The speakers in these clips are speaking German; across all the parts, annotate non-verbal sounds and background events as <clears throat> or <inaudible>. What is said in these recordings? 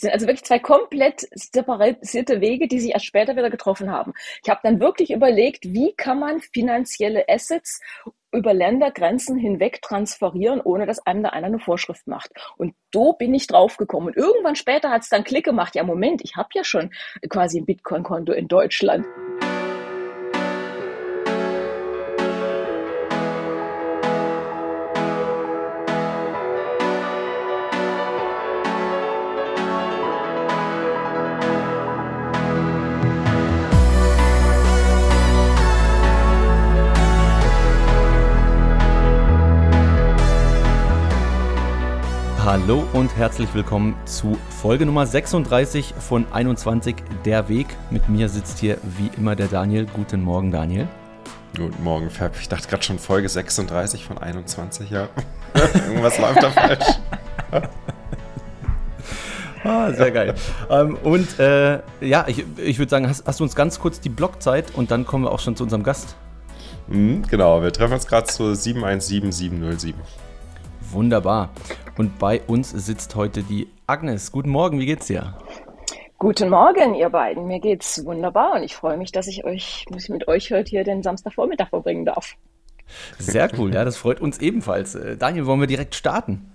Sind also wirklich zwei komplett separate Wege, die sich erst später wieder getroffen haben. Ich habe dann wirklich überlegt, wie kann man finanzielle Assets über Ländergrenzen hinweg transferieren, ohne dass einem da einer eine Vorschrift macht. Und so bin ich draufgekommen. Und irgendwann später hat es dann Klick gemacht. Ja, Moment, ich habe ja schon quasi ein Bitcoin-Konto in Deutschland. Hallo und herzlich willkommen zu Folge Nummer 36 von 21 Der Weg. Mit mir sitzt hier wie immer der Daniel. Guten Morgen, Daniel. Guten Morgen, Fab. Ich dachte gerade schon Folge 36 von 21, ja. <laughs> Irgendwas läuft da falsch. ah, sehr geil. Ähm, und äh, ja, ich, ich würde sagen, hast, hast, du uns ganz kurz die Blockzeit und dann kommen wir auch schon zu unserem Gast. Mhm, genau, wir treffen uns gerade zu 717707. Wunderbar. Und bei uns sitzt heute die Agnes. Guten Morgen, wie geht's dir? Guten Morgen, ihr beiden. Mir geht's wunderbar und ich freue mich, dass ich euch mit euch heute hier den Samstagvormittag verbringen darf. Sehr cool, ja, das freut uns ebenfalls. Äh, Daniel, wollen wir direkt starten?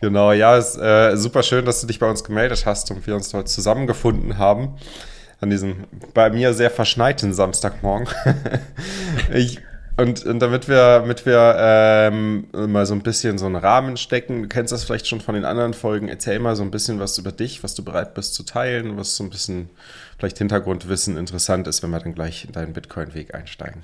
Genau, ja, ist äh, super schön, dass du dich bei uns gemeldet hast und wir uns heute zusammengefunden haben an diesem bei mir sehr verschneiten Samstagmorgen. <laughs> ich und, und damit wir, damit wir ähm, mal so ein bisschen so einen Rahmen stecken, du kennst das vielleicht schon von den anderen Folgen, erzähl mal so ein bisschen was über dich, was du bereit bist zu teilen, was so ein bisschen vielleicht Hintergrundwissen interessant ist, wenn wir dann gleich in deinen Bitcoin-Weg einsteigen.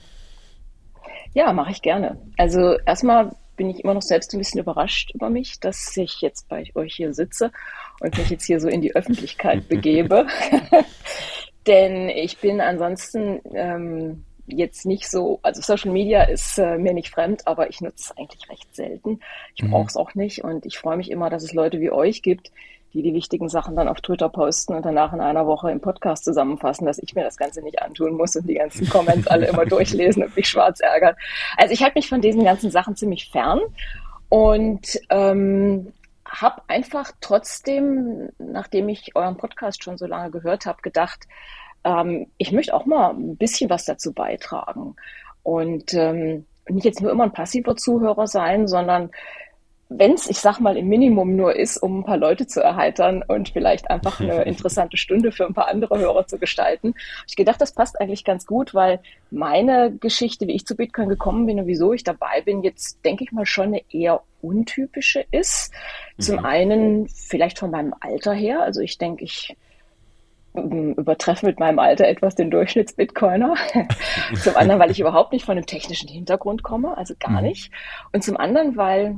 Ja, mache ich gerne. Also erstmal bin ich immer noch selbst ein bisschen überrascht über mich, dass ich jetzt bei euch hier sitze und mich jetzt hier so in die Öffentlichkeit begebe. <laughs> <laughs> Denn ich bin ansonsten ähm, jetzt nicht so, also Social Media ist äh, mir nicht fremd, aber ich nutze es eigentlich recht selten. Ich mhm. brauche es auch nicht und ich freue mich immer, dass es Leute wie euch gibt, die die wichtigen Sachen dann auf Twitter posten und danach in einer Woche im Podcast zusammenfassen, dass ich mir das Ganze nicht antun muss und die ganzen Comments alle immer <laughs> durchlesen und mich schwarz ärgern. Also ich halte mich von diesen ganzen Sachen ziemlich fern und ähm, habe einfach trotzdem, nachdem ich euren Podcast schon so lange gehört habe, gedacht, ähm, ich möchte auch mal ein bisschen was dazu beitragen. Und ähm, nicht jetzt nur immer ein passiver Zuhörer sein, sondern wenn es, ich sag mal, im Minimum nur ist, um ein paar Leute zu erheitern und vielleicht einfach eine <laughs> interessante Stunde für ein paar andere Hörer zu gestalten. Ich gedacht, das passt eigentlich ganz gut, weil meine Geschichte, wie ich zu Bitcoin gekommen bin und wieso ich dabei bin, jetzt denke ich mal schon eine eher untypische ist. Zum mhm. einen vielleicht von meinem Alter her. Also ich denke, ich übertreffe mit meinem Alter etwas den Durchschnitts-Bitcoiner. <laughs> zum anderen, weil ich überhaupt nicht von einem technischen Hintergrund komme, also gar mhm. nicht. Und zum anderen, weil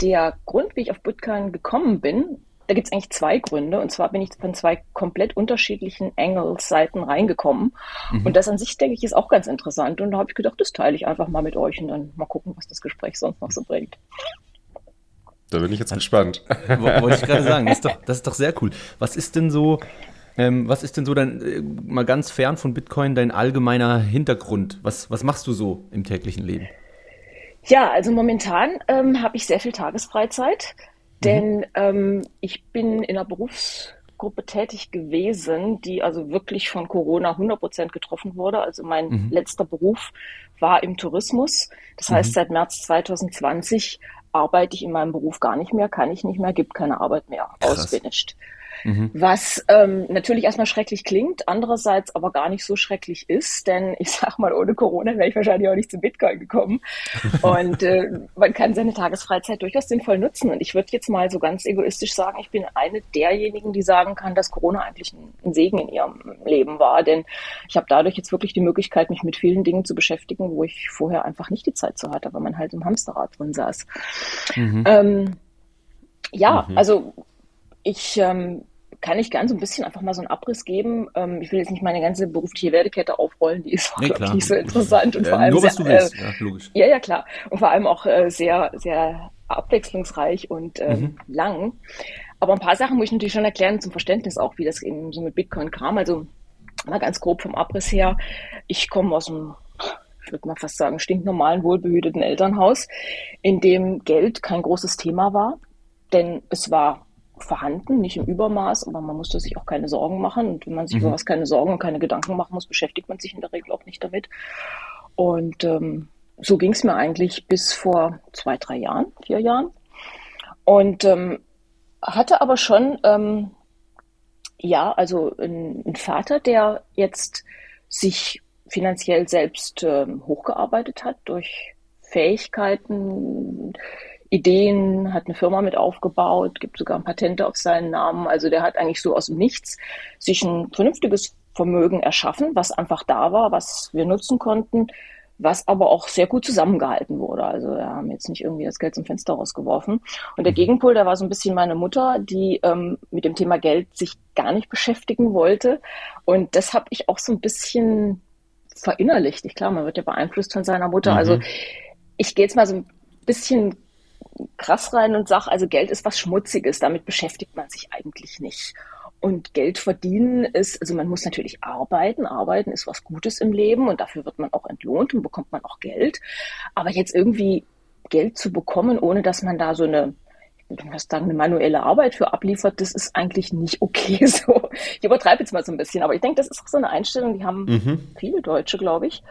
der Grund, wie ich auf Bitcoin gekommen bin, da gibt es eigentlich zwei Gründe. Und zwar bin ich von zwei komplett unterschiedlichen Angles-Seiten reingekommen. Mhm. Und das an sich, denke ich, ist auch ganz interessant. Und da habe ich gedacht, das teile ich einfach mal mit euch und dann mal gucken, was das Gespräch sonst noch so bringt. Da bin ich jetzt gespannt. Wollte ich gerade sagen, das ist, doch, das ist doch sehr cool. Was ist denn so ähm, was ist denn so dein, äh, mal ganz fern von Bitcoin, dein allgemeiner Hintergrund? Was, was machst du so im täglichen Leben? Ja, also momentan ähm, habe ich sehr viel Tagesfreizeit, denn mhm. ähm, ich bin in einer Berufsgruppe tätig gewesen, die also wirklich von Corona 100 Prozent getroffen wurde. Also mein mhm. letzter Beruf war im Tourismus. Das heißt, mhm. seit März 2020 arbeite ich in meinem Beruf gar nicht mehr, kann ich nicht mehr, gibt keine Arbeit mehr, ausfinished. Mhm. Was ähm, natürlich erstmal schrecklich klingt, andererseits aber gar nicht so schrecklich ist, denn ich sag mal, ohne Corona wäre ich wahrscheinlich auch nicht zu Bitcoin gekommen. <laughs> und äh, man kann seine Tagesfreizeit durchaus sinnvoll nutzen. Und ich würde jetzt mal so ganz egoistisch sagen, ich bin eine derjenigen, die sagen kann, dass Corona eigentlich ein, ein Segen in ihrem Leben war. Denn ich habe dadurch jetzt wirklich die Möglichkeit, mich mit vielen Dingen zu beschäftigen, wo ich vorher einfach nicht die Zeit zu hatte, weil man halt im Hamsterrad drin saß. Mhm. Ähm, ja, mhm. also ich ähm, kann ich gern so ein bisschen einfach mal so einen Abriss geben. Ähm, ich will jetzt nicht meine ganze berufliche Werdekette aufrollen, die ist auch nee, nicht so interessant und ja, vor allem nur, sehr, was du willst. Äh, ja, logisch. ja, ja, klar. Und vor allem auch äh, sehr, sehr abwechslungsreich und ähm, mhm. lang. Aber ein paar Sachen muss ich natürlich schon erklären zum Verständnis auch, wie das eben so mit Bitcoin kam. Also mal ganz grob vom Abriss her. Ich komme aus einem ich würde mal fast sagen, stinknormalen, wohlbehüteten Elternhaus, in dem Geld kein großes Thema war. Denn es war vorhanden, nicht im Übermaß, aber man musste sich auch keine Sorgen machen. Und wenn man sich mhm. über was keine Sorgen und keine Gedanken machen muss, beschäftigt man sich in der Regel auch nicht damit. Und ähm, so ging es mir eigentlich bis vor zwei, drei Jahren, vier Jahren. Und ähm, hatte aber schon, ähm, ja, also einen Vater, der jetzt sich finanziell selbst ähm, hochgearbeitet hat durch Fähigkeiten, Ideen, hat eine Firma mit aufgebaut, gibt sogar ein Patente auf seinen Namen. Also der hat eigentlich so aus dem Nichts sich ein vernünftiges Vermögen erschaffen, was einfach da war, was wir nutzen konnten, was aber auch sehr gut zusammengehalten wurde. Also wir haben jetzt nicht irgendwie das Geld zum Fenster rausgeworfen. Und der mhm. Gegenpol, der war so ein bisschen meine Mutter, die ähm, mit dem Thema Geld sich gar nicht beschäftigen wollte. Und das habe ich auch so ein bisschen verinnerlicht. Ich klar, man wird ja beeinflusst von seiner Mutter. Mhm. Also ich gehe jetzt mal so ein bisschen krass rein und sage, also Geld ist was Schmutziges, damit beschäftigt man sich eigentlich nicht. Und Geld verdienen ist, also man muss natürlich arbeiten. Arbeiten ist was Gutes im Leben und dafür wird man auch entlohnt und bekommt man auch Geld. Aber jetzt irgendwie Geld zu bekommen, ohne dass man da so eine du hast dann eine manuelle Arbeit für abliefert, das ist eigentlich nicht okay <laughs> so. Ich übertreibe jetzt mal so ein bisschen, aber ich denke, das ist auch so eine Einstellung, die haben mhm. viele Deutsche, glaube ich.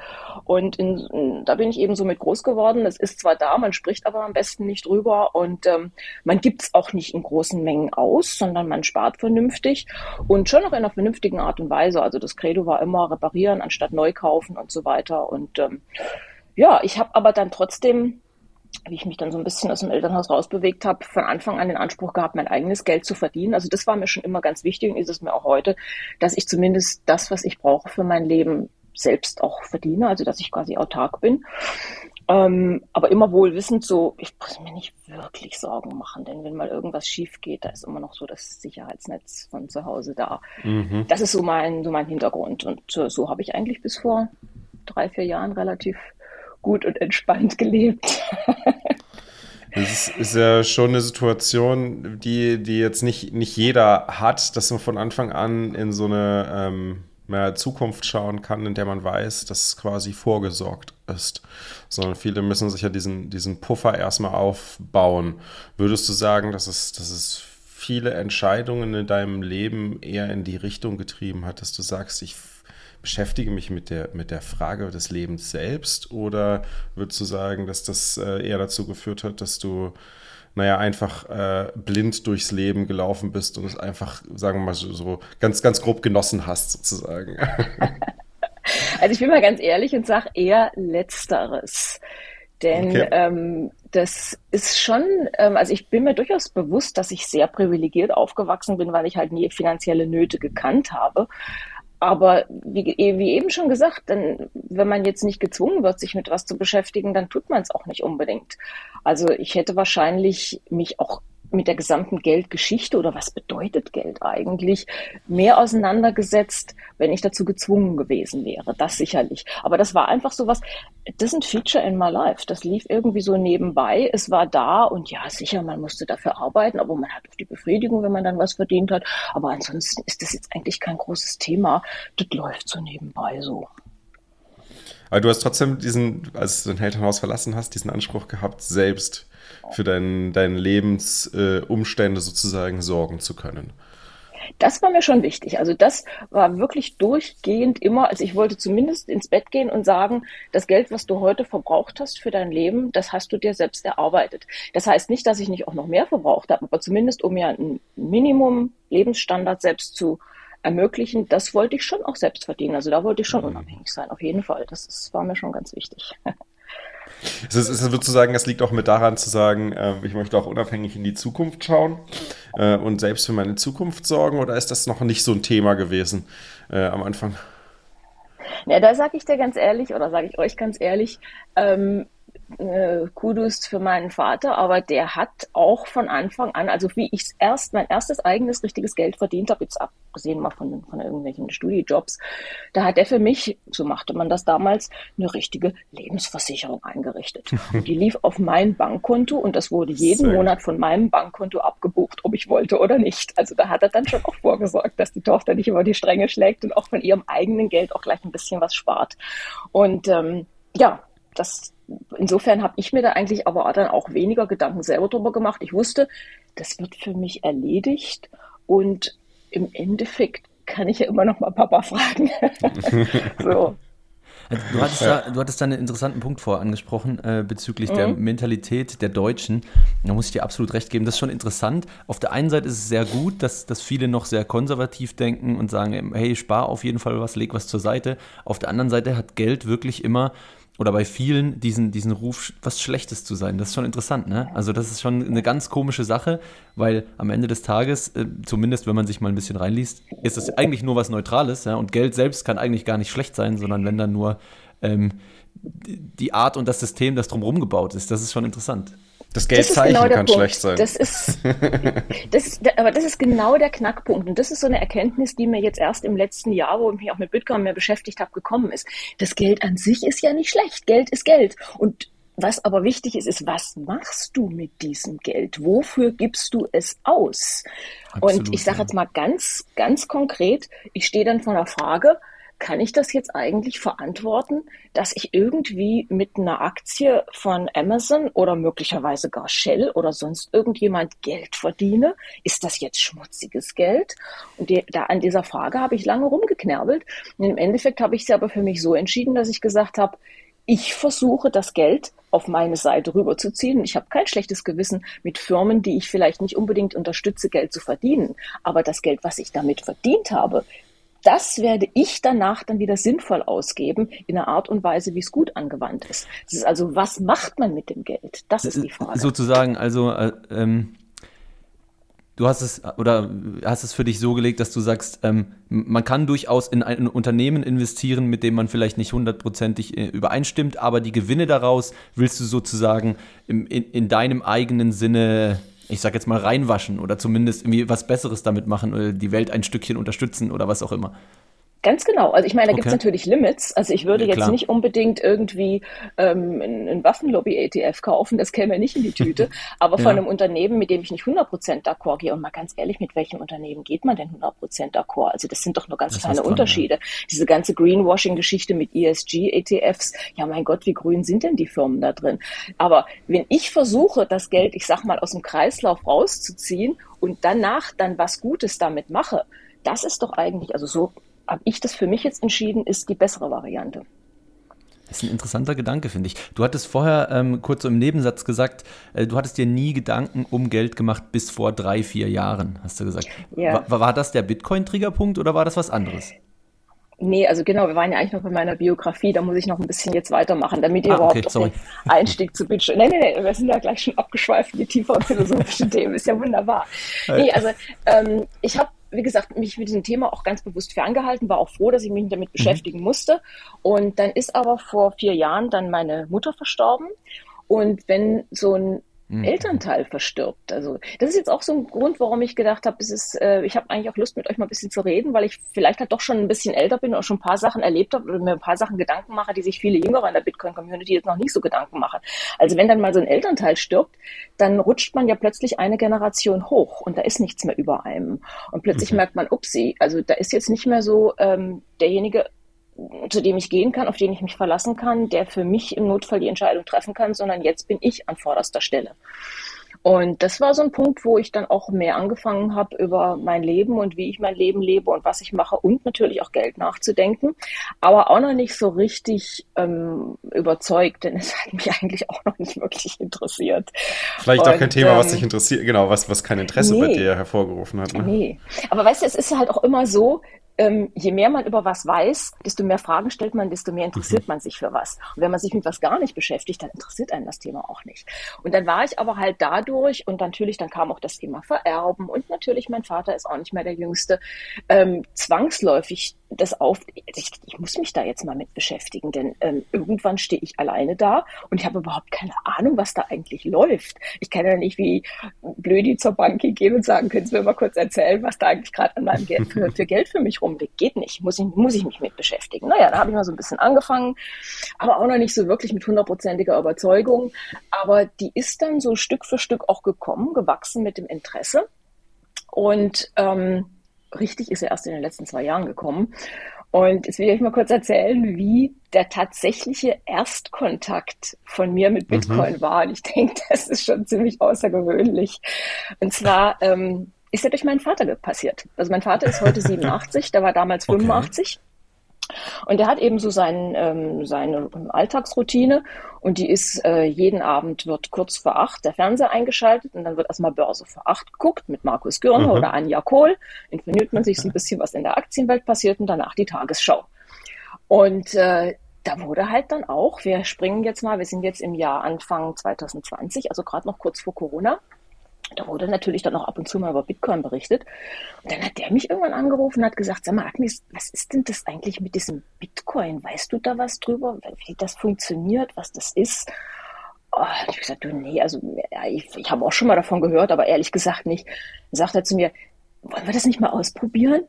Und in, in, da bin ich eben so mit groß geworden. Es ist zwar da, man spricht aber am besten nicht drüber und ähm, man gibt es auch nicht in großen Mengen aus, sondern man spart vernünftig und schon noch in einer vernünftigen Art und Weise. Also das Credo war immer reparieren anstatt neu kaufen und so weiter. Und ähm, ja, ich habe aber dann trotzdem wie ich mich dann so ein bisschen aus dem Elternhaus rausbewegt habe, von Anfang an den Anspruch gehabt, mein eigenes Geld zu verdienen. Also das war mir schon immer ganz wichtig und ist es mir auch heute, dass ich zumindest das, was ich brauche für mein Leben, selbst auch verdiene, also dass ich quasi autark bin. Ähm, aber immer wohl wissend so, ich muss mir nicht wirklich Sorgen machen, denn wenn mal irgendwas schief geht, da ist immer noch so das Sicherheitsnetz von zu Hause da. Mhm. Das ist so mein, so mein Hintergrund. Und äh, so habe ich eigentlich bis vor drei, vier Jahren relativ gut und entspannt gelebt. Das ist, ist, ja schon eine Situation, die, die jetzt nicht, nicht jeder hat, dass man von Anfang an in so eine ähm, mehr Zukunft schauen kann, in der man weiß, dass quasi vorgesorgt ist. Sondern viele müssen sich ja diesen, diesen Puffer erstmal aufbauen. Würdest du sagen, dass es, dass es viele Entscheidungen in deinem Leben eher in die Richtung getrieben hat, dass du sagst, ich beschäftige mich mit der, mit der Frage des Lebens selbst oder würdest du sagen, dass das äh, eher dazu geführt hat, dass du, naja, einfach äh, blind durchs Leben gelaufen bist und es einfach, sagen wir mal so, so ganz, ganz grob genossen hast, sozusagen? <laughs> Also ich bin mal ganz ehrlich und sage eher Letzteres. Denn okay. ähm, das ist schon, ähm, also ich bin mir durchaus bewusst, dass ich sehr privilegiert aufgewachsen bin, weil ich halt nie finanzielle Nöte gekannt habe. Aber wie, wie, eben schon gesagt, dann, wenn man jetzt nicht gezwungen wird, sich mit was zu beschäftigen, dann tut man es auch nicht unbedingt. Also ich hätte wahrscheinlich mich auch mit der gesamten Geldgeschichte oder was bedeutet Geld eigentlich mehr auseinandergesetzt, wenn ich dazu gezwungen gewesen wäre. Das sicherlich. Aber das war einfach so was, das ist ein Feature in my life. Das lief irgendwie so nebenbei. Es war da und ja, sicher, man musste dafür arbeiten, aber man hat auch die Befriedigung, wenn man dann was verdient hat. Aber ansonsten ist das jetzt eigentlich kein großes Thema. Das läuft so nebenbei so. Aber du hast trotzdem diesen, als du dein Elternhaus verlassen hast, diesen Anspruch gehabt, selbst für dein, deine Lebensumstände äh, sozusagen sorgen zu können. Das war mir schon wichtig. Also das war wirklich durchgehend immer, also ich wollte zumindest ins Bett gehen und sagen, das Geld, was du heute verbraucht hast für dein Leben, das hast du dir selbst erarbeitet. Das heißt nicht, dass ich nicht auch noch mehr verbraucht habe, aber zumindest um mir ein Minimum Lebensstandard selbst zu ermöglichen, das wollte ich schon auch selbst verdienen. Also da wollte ich schon mhm. unabhängig sein, auf jeden Fall. Das, das war mir schon ganz wichtig. <laughs> Es ist, es wird zu sagen, es liegt auch mit daran zu sagen, äh, ich möchte auch unabhängig in die Zukunft schauen äh, und selbst für meine Zukunft sorgen oder ist das noch nicht so ein Thema gewesen äh, am Anfang? Ja, da sage ich dir ganz ehrlich oder sage ich euch ganz ehrlich, ähm, äh, Kudos für meinen Vater, aber der hat auch von Anfang an, also wie ich erst mein erstes eigenes richtiges Geld verdient habe, jetzt abgesehen mal von, von irgendwelchen Studiejobs, da hat er für mich, so machte man das damals, eine richtige Lebensversicherung eingerichtet. <laughs> Und die lief auf mein Bankkonto und das wurde jeden Sehr. Monat von meinem Bankkonto abgebucht, ob ich wollte oder nicht. Also da hat er dann schon auch vorgesorgt, dass die Tochter nicht über die Stränge schlägt und auch von ihrem eigenen Geld auch gleich ein bisschen was spart. Und ähm, ja, das insofern habe ich mir da eigentlich aber dann auch weniger Gedanken selber drüber gemacht. Ich wusste, das wird für mich erledigt und im Endeffekt kann ich ja immer noch mal Papa fragen. <laughs> so. Also, du, hattest da, du hattest da einen interessanten Punkt vor angesprochen äh, bezüglich mhm. der Mentalität der Deutschen. Da muss ich dir absolut recht geben. Das ist schon interessant. Auf der einen Seite ist es sehr gut, dass, dass viele noch sehr konservativ denken und sagen, hey, spar auf jeden Fall was, leg was zur Seite. Auf der anderen Seite hat Geld wirklich immer oder bei vielen diesen, diesen Ruf, was Schlechtes zu sein. Das ist schon interessant, ne? Also das ist schon eine ganz komische Sache, weil am Ende des Tages, äh, zumindest wenn man sich mal ein bisschen reinliest, ist es eigentlich nur was Neutrales, ja? Und Geld selbst kann eigentlich gar nicht schlecht sein, sondern wenn dann nur ähm, die Art und das System, das drumherum gebaut ist. Das ist schon interessant. Das Geldzeichen genau kann Punkt. schlecht sein. Das ist, <laughs> das ist, aber das ist genau der Knackpunkt. Und das ist so eine Erkenntnis, die mir jetzt erst im letzten Jahr, wo ich mich auch mit Bitcoin mehr beschäftigt habe, gekommen ist. Das Geld an sich ist ja nicht schlecht. Geld ist Geld. Und was aber wichtig ist, ist, was machst du mit diesem Geld? Wofür gibst du es aus? Absolut, und ich sage jetzt mal ganz, ganz konkret, ich stehe dann vor einer Frage, kann ich das jetzt eigentlich verantworten, dass ich irgendwie mit einer Aktie von Amazon oder möglicherweise gar Shell oder sonst irgendjemand Geld verdiene? Ist das jetzt schmutziges Geld? Und die, da an dieser Frage habe ich lange rumgeknerbelt. Und im Endeffekt habe ich es aber für mich so entschieden, dass ich gesagt habe, ich versuche das Geld auf meine Seite rüberzuziehen. Ich habe kein schlechtes Gewissen mit Firmen, die ich vielleicht nicht unbedingt unterstütze, Geld zu verdienen. Aber das Geld, was ich damit verdient habe, das werde ich danach dann wieder sinnvoll ausgeben in einer Art und Weise, wie es gut angewandt ist. Das ist also, was macht man mit dem Geld? Das ist die Frage. Sozusagen, also äh, ähm, du hast es oder hast es für dich so gelegt, dass du sagst, ähm, man kann durchaus in ein Unternehmen investieren, mit dem man vielleicht nicht hundertprozentig äh, übereinstimmt, aber die Gewinne daraus willst du sozusagen im, in, in deinem eigenen Sinne ich sag jetzt mal, reinwaschen oder zumindest irgendwie was Besseres damit machen oder die Welt ein Stückchen unterstützen oder was auch immer. Ganz genau. Also ich meine, da okay. gibt es natürlich Limits. Also ich würde ja, jetzt nicht unbedingt irgendwie ähm, einen Waffenlobby-ETF kaufen, das käme nicht in die Tüte. <laughs> Aber ja. von einem Unternehmen, mit dem ich nicht 100% d'accord gehe, und mal ganz ehrlich, mit welchem Unternehmen geht man denn 100% d'accord? Also das sind doch nur ganz das kleine dran, Unterschiede. Ja. Diese ganze Greenwashing-Geschichte mit ESG-ETFs, ja mein Gott, wie grün sind denn die Firmen da drin? Aber wenn ich versuche, das Geld, ich sag mal, aus dem Kreislauf rauszuziehen und danach dann was Gutes damit mache, das ist doch eigentlich, also so habe ich das für mich jetzt entschieden, ist die bessere Variante. Das ist ein interessanter Gedanke, finde ich. Du hattest vorher ähm, kurz so im Nebensatz gesagt, äh, du hattest dir nie Gedanken um Geld gemacht bis vor drei, vier Jahren, hast du gesagt. Ja. War, war das der Bitcoin-Triggerpunkt oder war das was anderes? Nee, also genau, wir waren ja eigentlich noch bei meiner Biografie, da muss ich noch ein bisschen jetzt weitermachen, damit ihr ah, überhaupt den Einstieg zu Bitcoin. Nee, nee, nee, wir sind ja gleich schon abgeschweift in die tieferen philosophischen Themen, ist ja wunderbar. <laughs> Nee, also ähm, ich habe wie gesagt, mich mit diesem Thema auch ganz bewusst ferngehalten, war auch froh, dass ich mich damit mhm. beschäftigen musste. Und dann ist aber vor vier Jahren dann meine Mutter verstorben. Und wenn so ein mhm. Elternteil verstirbt. Also das ist jetzt auch so ein Grund, warum ich gedacht habe, äh, ich habe eigentlich auch Lust, mit euch mal ein bisschen zu reden, weil ich vielleicht halt doch schon ein bisschen älter bin und schon ein paar Sachen erlebt habe oder mir ein paar Sachen Gedanken mache, die sich viele Jüngere in der Bitcoin-Community jetzt noch nicht so Gedanken machen. Also wenn dann mal so ein Elternteil stirbt, dann rutscht man ja plötzlich eine Generation hoch und da ist nichts mehr über einem. Und plötzlich mhm. merkt man, upsie, also da ist jetzt nicht mehr so ähm, derjenige, zu dem ich gehen kann, auf den ich mich verlassen kann, der für mich im Notfall die Entscheidung treffen kann, sondern jetzt bin ich an vorderster Stelle. Und das war so ein Punkt, wo ich dann auch mehr angefangen habe, über mein Leben und wie ich mein Leben lebe und was ich mache und natürlich auch Geld nachzudenken, aber auch noch nicht so richtig ähm, überzeugt, denn es hat mich <laughs> eigentlich auch noch nicht wirklich interessiert. Vielleicht und, auch kein Thema, ähm, was dich interessiert, genau, was, was kein Interesse nee, bei dir hervorgerufen hat. Ne? Nee, aber weißt du, es ist halt auch immer so, ähm, je mehr man über was weiß, desto mehr Fragen stellt man, desto mehr interessiert mhm. man sich für was. Und wenn man sich mit was gar nicht beschäftigt, dann interessiert einen das Thema auch nicht. Und dann war ich aber halt dadurch und natürlich, dann kam auch das Thema Vererben und natürlich, mein Vater ist auch nicht mehr der Jüngste, ähm, zwangsläufig das auf, ich, ich, muss mich da jetzt mal mit beschäftigen, denn ähm, irgendwann stehe ich alleine da und ich habe überhaupt keine Ahnung, was da eigentlich läuft. Ich kann ja nicht wie Blödi zur Bank gehen und sagen, können Sie mir mal kurz erzählen, was da eigentlich gerade an meinem Geld für, für Geld für mich rumliegt. Geht nicht, muss ich, muss ich mich mit beschäftigen. Naja, da habe ich mal so ein bisschen angefangen, aber auch noch nicht so wirklich mit hundertprozentiger Überzeugung. Aber die ist dann so Stück für Stück auch gekommen, gewachsen mit dem Interesse. Und ähm, richtig ist er erst in den letzten zwei Jahren gekommen. Und jetzt will ich euch mal kurz erzählen, wie der tatsächliche Erstkontakt von mir mit mhm. Bitcoin mhm. war. Und ich denke, <laughs> das ist schon ziemlich außergewöhnlich. Und zwar ähm, ist er durch meinen Vater passiert. Also mein Vater ist heute <laughs> 87, der war damals 85. Okay. Und er hat eben so sein, ähm, seine Alltagsroutine und die ist, äh, jeden Abend wird kurz vor acht der Fernseher eingeschaltet und dann wird erstmal Börse vor acht geguckt mit Markus Gürner mhm. oder Anja Kohl. Informiert man sich so ein <laughs> bisschen, was in der Aktienwelt passiert und danach die Tagesschau. Und äh, da wurde halt dann auch, wir springen jetzt mal, wir sind jetzt im Jahr Anfang 2020, also gerade noch kurz vor Corona, da wurde natürlich dann auch ab und zu mal über Bitcoin berichtet. Und dann hat der mich irgendwann angerufen und hat gesagt, sag mal, Agnes, was ist denn das eigentlich mit diesem Bitcoin? Weißt du da was drüber, wie das funktioniert, was das ist? Oh, ich habe gesagt, du, nee, also ja, ich, ich habe auch schon mal davon gehört, aber ehrlich gesagt nicht. Dann sagt er zu mir, wollen wir das nicht mal ausprobieren?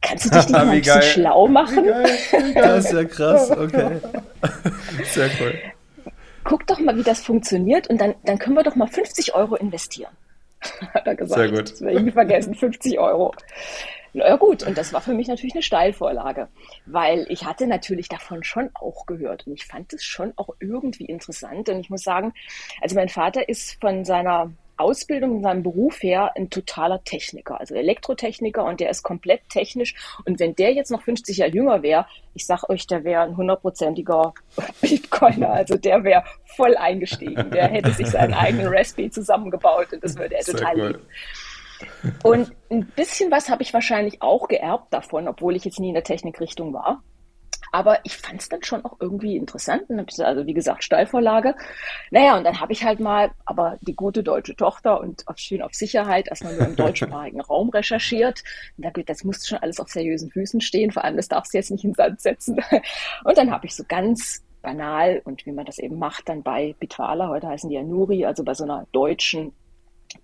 Kannst du dich nicht <laughs> mal ein bisschen schlau machen? Wie geil, wie geil. Das ist ja krass, okay. <laughs> Sehr cool. Guck doch mal, wie das funktioniert und dann, dann können wir doch mal 50 Euro investieren. <laughs> hat er gesagt. Sehr gut. Das werde ich nie vergessen, <laughs> 50 Euro. Ja gut, und das war für mich natürlich eine Steilvorlage, weil ich hatte natürlich davon schon auch gehört und ich fand es schon auch irgendwie interessant und ich muss sagen, also mein Vater ist von seiner Ausbildung, in seinem Beruf her ein totaler Techniker, also Elektrotechniker und der ist komplett technisch. Und wenn der jetzt noch 50 Jahre jünger wäre, ich sag euch, der wäre ein hundertprozentiger <laughs> Bitcoiner, also der wäre voll eingestiegen. Der hätte sich seinen eigenen Raspberry zusammengebaut und das würde er total cool. lieben. Und ein bisschen was habe ich wahrscheinlich auch geerbt davon, obwohl ich jetzt nie in der Technikrichtung war. Aber ich fand es dann schon auch irgendwie interessant. Also wie gesagt, Steilvorlage. Naja, und dann habe ich halt mal, aber die gute deutsche Tochter und auf, schön auf Sicherheit erstmal nur im <laughs> deutschsprachigen Raum recherchiert. Und da, das muss schon alles auf seriösen Füßen stehen. Vor allem, das darfst du jetzt nicht in den Sand setzen. <laughs> Und dann habe ich so ganz banal und wie man das eben macht, dann bei Bitwala, heute heißen die ja Nuri, also bei so einer deutschen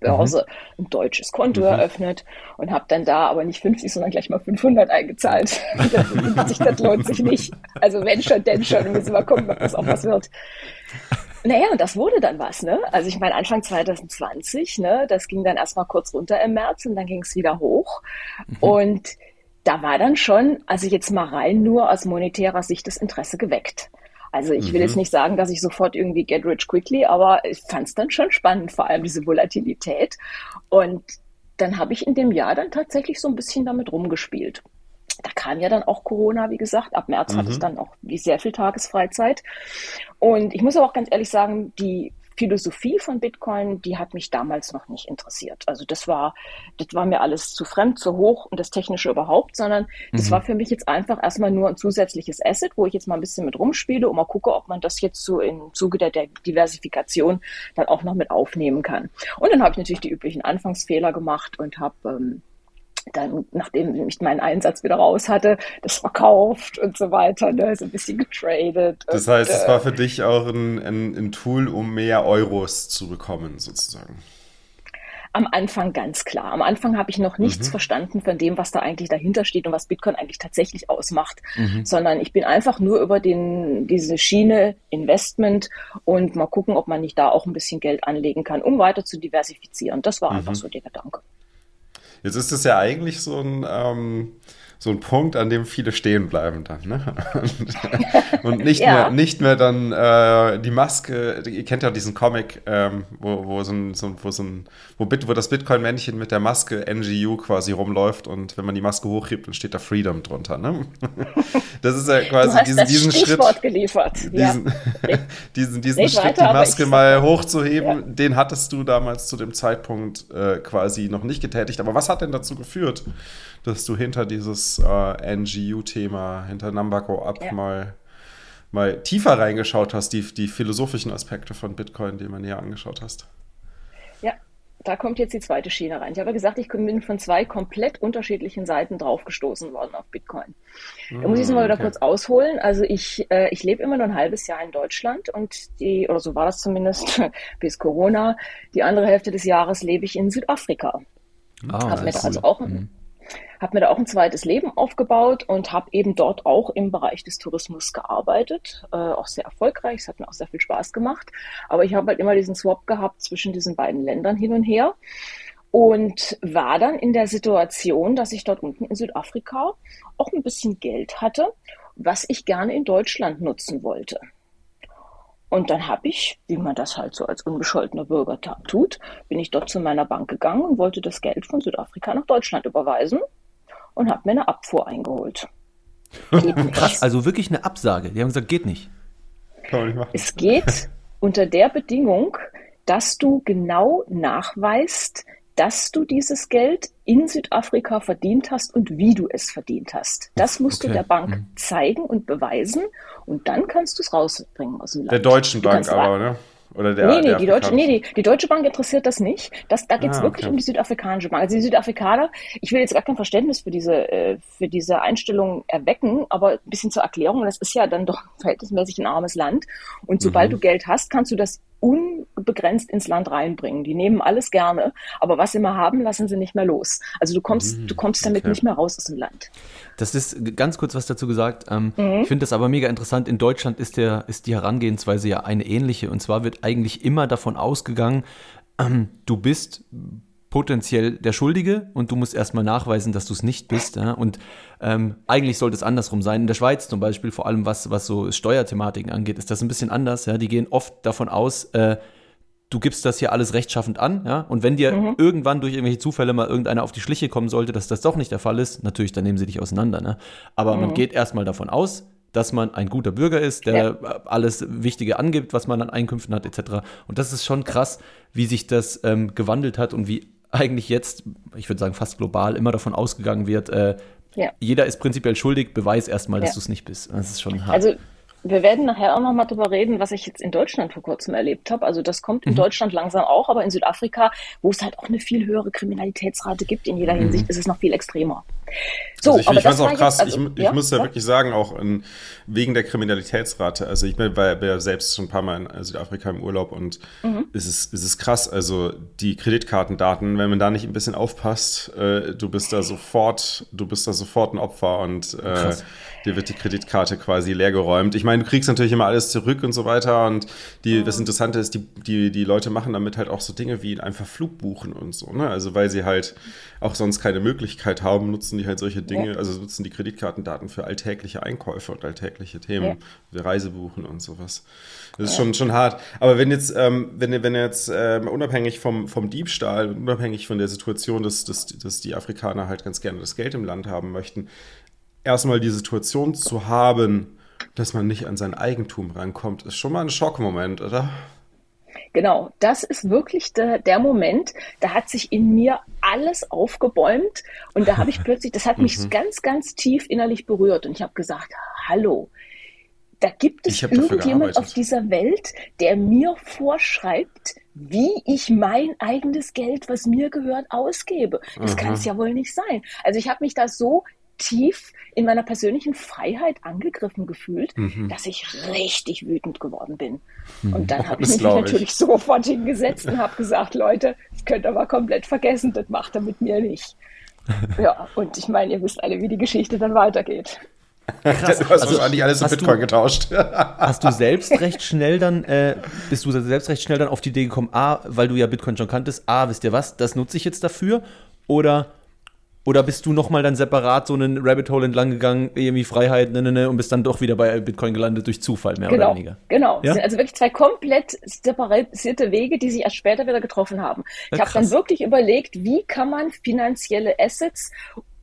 Börse mhm. ein deutsches Konto mhm. eröffnet und habe dann da aber nicht 50, sondern gleich mal 500 eingezahlt. <laughs> <laughs> das, das lohnt sich nicht. Also wenn schon, denn schon. Wir müssen mal gucken, ob das auch was wird. Naja, und das wurde dann was, ne? Also ich meine, Anfang 2020, ne, das ging dann erstmal kurz runter im März und dann ging es wieder hoch. Mhm. Und da war dann schon, also jetzt mal rein nur aus monetärer Sicht das Interesse geweckt. Also ich will mhm. jetzt nicht sagen, dass ich sofort irgendwie get rich quickly, aber ich fand es dann schon spannend, vor allem diese Volatilität. Und dann habe ich in dem Jahr dann tatsächlich so ein bisschen damit rumgespielt. Da kam ja dann auch Corona, wie gesagt. Ab März mhm. hatte ich mhm. dann auch wie sehr viel Tagesfreizeit. Und ich muss aber auch ganz ehrlich sagen, die Philosophie von Bitcoin, die hat mich damals noch nicht interessiert. Also das war, das war mir alles zu fremd, zu hoch und das Technische überhaupt, sondern das mhm. war für mich jetzt einfach erstmal nur ein zusätzliches Asset, wo ich jetzt mal ein bisschen mit rumspiele und mal gucke, ob man das jetzt so im Zuge der, der Diversifikation dann auch noch mit aufnehmen kann. Und dann habe ich natürlich die üblichen Anfangsfehler gemacht und habe ähm, dann, nachdem ich meinen Einsatz wieder raus hatte, das verkauft und so weiter, ne, so ein bisschen getradet. Das und, heißt, es war für dich auch ein, ein, ein Tool, um mehr Euros zu bekommen, sozusagen. Am Anfang ganz klar. Am Anfang habe ich noch nichts mhm. verstanden von dem, was da eigentlich dahinter steht und was Bitcoin eigentlich tatsächlich ausmacht, mhm. sondern ich bin einfach nur über den, diese Schiene Investment und mal gucken, ob man nicht da auch ein bisschen Geld anlegen kann, um weiter zu diversifizieren. Das war mhm. einfach so der Gedanke. Jetzt ist es ja eigentlich so ein, ähm, so ein Punkt, an dem viele stehen bleiben dann. Ne? Und, <laughs> und nicht, ja. mehr, nicht mehr dann äh, die Maske, ihr kennt ja diesen Comic, ähm, wo, wo, so ein, so, wo, so ein, wo, Bit, wo das Bitcoin-Männchen mit der Maske NGU quasi rumläuft und wenn man die Maske hochhebt, dann steht da Freedom drunter. Ne? <laughs> Das ist ja quasi <laughs> diesen, diesen Schritt. geliefert. Diesen, ja. diesen, diesen Schritt, weiter, die Maske mal hochzuheben, ja. den hattest du damals zu dem Zeitpunkt äh, quasi noch nicht getätigt. Aber was hat denn dazu geführt, dass du hinter dieses äh, NGU-Thema, hinter Number Go Up ja. mal, mal tiefer reingeschaut hast, die, die philosophischen Aspekte von Bitcoin, die man näher angeschaut hast. Ja, da kommt jetzt die zweite Schiene rein. Ich habe gesagt, ich bin von zwei komplett unterschiedlichen Seiten draufgestoßen worden auf Bitcoin. Da muss ich es mal wieder okay. kurz ausholen. Also ich, äh, ich lebe immer nur ein halbes Jahr in Deutschland und die, oder so war das zumindest <laughs> bis Corona, die andere Hälfte des Jahres lebe ich in Südafrika. Ah, habe mir da also auch mhm habe mir da auch ein zweites Leben aufgebaut und habe eben dort auch im Bereich des Tourismus gearbeitet, äh, auch sehr erfolgreich. Es hat mir auch sehr viel Spaß gemacht. Aber ich habe halt immer diesen Swap gehabt zwischen diesen beiden Ländern hin und her. und war dann in der Situation, dass ich dort unten in Südafrika auch ein bisschen Geld hatte, was ich gerne in Deutschland nutzen wollte. Und dann habe ich, wie man das halt so als unbescholtener Bürger tut, bin ich dort zu meiner Bank gegangen und wollte das Geld von Südafrika nach Deutschland überweisen und habe mir eine Abfuhr eingeholt. <laughs> Krass, also wirklich eine Absage. Die haben gesagt, geht nicht. Nicht machen. Es geht unter der Bedingung, dass du genau nachweist, dass du dieses Geld in Südafrika verdient hast und wie du es verdient hast. Das musst okay. du der Bank mhm. zeigen und beweisen und dann kannst du es rausbringen aus dem Land. Der deutschen Bank aber, ne? Oder der, nee, nee, der die Deutsche, nee, die, die Deutsche Bank interessiert das nicht. Das, da geht es ah, wirklich okay. um die südafrikanische Bank. Also die Südafrikaner, ich will jetzt gar kein Verständnis für diese, äh, für diese Einstellung erwecken, aber ein bisschen zur Erklärung, das ist ja dann doch verhältnismäßig ein armes Land. Und sobald mhm. du Geld hast, kannst du das unbegrenzt ins Land reinbringen. Die nehmen alles gerne, aber was sie mal haben, lassen sie nicht mehr los. Also du kommst, mhm, du kommst damit okay. nicht mehr raus aus dem Land. Das ist ganz kurz was dazu gesagt. Ähm, mhm. Ich finde das aber mega interessant. In Deutschland ist, der, ist die Herangehensweise ja eine ähnliche. Und zwar wird eigentlich immer davon ausgegangen, ähm, du bist potenziell der Schuldige und du musst erstmal nachweisen, dass du es nicht bist. Ja? Und ähm, eigentlich sollte es andersrum sein. In der Schweiz zum Beispiel, vor allem was, was so Steuerthematiken angeht, ist das ein bisschen anders. Ja? Die gehen oft davon aus, äh, du gibst das hier alles rechtschaffend an, ja, und wenn dir mhm. irgendwann durch irgendwelche Zufälle mal irgendeiner auf die Schliche kommen sollte, dass das doch nicht der Fall ist, natürlich, dann nehmen sie dich auseinander, ne? Aber mhm. man geht erstmal davon aus, dass man ein guter Bürger ist, der ja. alles Wichtige angibt, was man an Einkünften hat, etc. Und das ist schon krass, wie sich das ähm, gewandelt hat und wie eigentlich jetzt, ich würde sagen fast global, immer davon ausgegangen wird, äh, ja. jeder ist prinzipiell schuldig, beweis erstmal, dass ja. du es nicht bist. Das ist schon hart. Also wir werden nachher auch noch mal drüber reden, was ich jetzt in Deutschland vor kurzem erlebt habe. Also das kommt in mhm. Deutschland langsam auch, aber in Südafrika, wo es halt auch eine viel höhere Kriminalitätsrate gibt, in jeder mhm. Hinsicht ist es noch viel extremer. So, also ich, aber ich fand es auch krass. Jetzt, also, ich, ich ja, muss ja, ja, wirklich sagen, auch in, wegen der Kriminalitätsrate. Also ich bin ja selbst schon ein paar Mal in Südafrika im Urlaub und mhm. es, ist, es ist krass. Also die Kreditkartendaten, wenn man da nicht ein bisschen aufpasst, äh, du bist da sofort, du bist da sofort ein Opfer und äh, dir wird die Kreditkarte quasi leergeräumt. Ich meine, du kriegst natürlich immer alles zurück und so weiter. Und die, das Interessante ist, die, die, die Leute machen damit halt auch so Dinge wie einfach Flug buchen und so. Ne? Also weil sie halt auch sonst keine Möglichkeit haben, nutzen die halt solche Dinge, ja. also nutzen die Kreditkartendaten für alltägliche Einkäufe und alltägliche Themen, ja. Reisebuchen und sowas. Das ist schon, schon hart. Aber wenn jetzt, ähm, wenn, wenn jetzt ähm, unabhängig vom, vom Diebstahl, unabhängig von der Situation, dass, dass, dass die Afrikaner halt ganz gerne das Geld im Land haben möchten, erstmal die Situation zu haben, dass man nicht an sein Eigentum rankommt, ist schon mal ein Schockmoment, oder? Genau, das ist wirklich der, der Moment, da hat sich in mir alles aufgebäumt und da habe ich <laughs> plötzlich, das hat mich mhm. ganz, ganz tief innerlich berührt und ich habe gesagt, hallo, da gibt es irgendjemand auf dieser Welt, der mir vorschreibt, wie ich mein eigenes Geld, was mir gehört, ausgebe. Das kann es ja wohl nicht sein. Also ich habe mich da so tief in meiner persönlichen Freiheit angegriffen gefühlt, mhm. dass ich richtig wütend geworden bin. Mhm. Und dann <laughs> habe ich mich natürlich ich. sofort hingesetzt und habe gesagt, Leute, das könnt ihr aber komplett vergessen, das macht er mit mir nicht. <laughs> ja, und ich meine, ihr wisst alle, wie die Geschichte dann weitergeht. Krass. Du hast also, wahrscheinlich alles in Bitcoin du, getauscht. hast du <laughs> selbst recht schnell dann, äh, bist du selbst recht schnell dann auf die Idee gekommen, A, weil du ja Bitcoin schon kanntest, A, wisst ihr was, das nutze ich jetzt dafür? Oder oder bist du nochmal dann separat so einen Rabbit Hole entlang gegangen, irgendwie Freiheit, ne, ne, ne, und bist dann doch wieder bei Bitcoin gelandet durch Zufall, mehr genau, oder weniger? Genau, ja? also wirklich zwei komplett separate Wege, die sich erst später wieder getroffen haben. Ich habe dann wirklich überlegt, wie kann man finanzielle Assets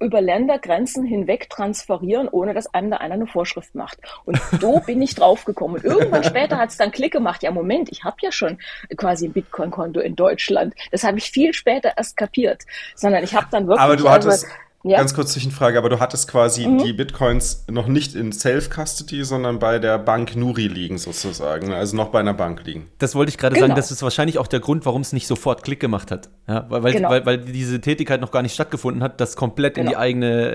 über Ländergrenzen hinweg transferieren, ohne dass einem da einer eine Vorschrift macht. Und so <laughs> bin ich draufgekommen. Und irgendwann später hat es dann Klick gemacht. Ja, Moment, ich habe ja schon quasi ein Bitcoin-Konto in Deutschland. Das habe ich viel später erst kapiert. Sondern ich habe dann wirklich. Aber du hattest, also, ja. Ganz kurz Zwischenfrage, aber du hattest quasi mhm. die Bitcoins noch nicht in Self-Custody, sondern bei der Bank Nuri liegen sozusagen, ne? also noch bei einer Bank liegen. Das wollte ich gerade genau. sagen, das ist wahrscheinlich auch der Grund, warum es nicht sofort Klick gemacht hat. Ja, weil, genau. weil, weil, diese Tätigkeit noch gar nicht stattgefunden hat, das komplett genau. in die eigene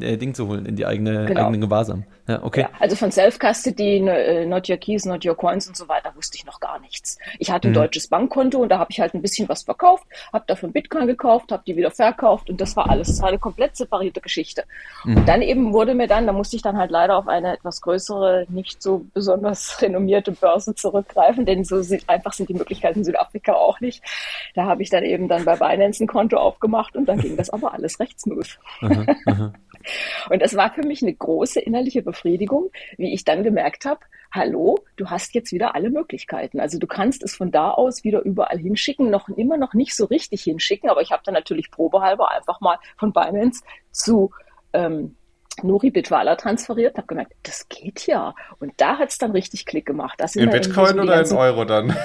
äh, äh, Ding zu holen, in die eigene, genau. eigenen Gewahrsam. Ja, okay. Ja, also von Self-Custody, ne, äh, not your keys, not your coins und so weiter wusste ich noch gar nichts. Ich hatte ein mhm. deutsches Bankkonto und da habe ich halt ein bisschen was verkauft, habe dafür Bitcoin gekauft, habe die wieder verkauft und das war alles. Das war eine komplett separierte Geschichte. Mhm. Und dann eben wurde mir dann, da musste ich dann halt leider auf eine etwas größere, nicht so besonders <laughs> renommierte Börse zurückgreifen, denn so sind, einfach sind die Möglichkeiten in Südafrika auch nicht. Da habe ich dann eben dann bei Binance ein Konto aufgemacht und dann ging das aber alles recht smooth. Aha, aha. <laughs> Und es war für mich eine große innerliche Befriedigung, wie ich dann gemerkt habe, hallo, du hast jetzt wieder alle Möglichkeiten. Also du kannst es von da aus wieder überall hinschicken, noch immer noch nicht so richtig hinschicken, aber ich habe dann natürlich probehalber einfach mal von Binance zu ähm, Nuri Bitwala transferiert, habe gemerkt, das geht ja. Und da hat es dann richtig Klick gemacht. in Bitcoin oder in Euro dann?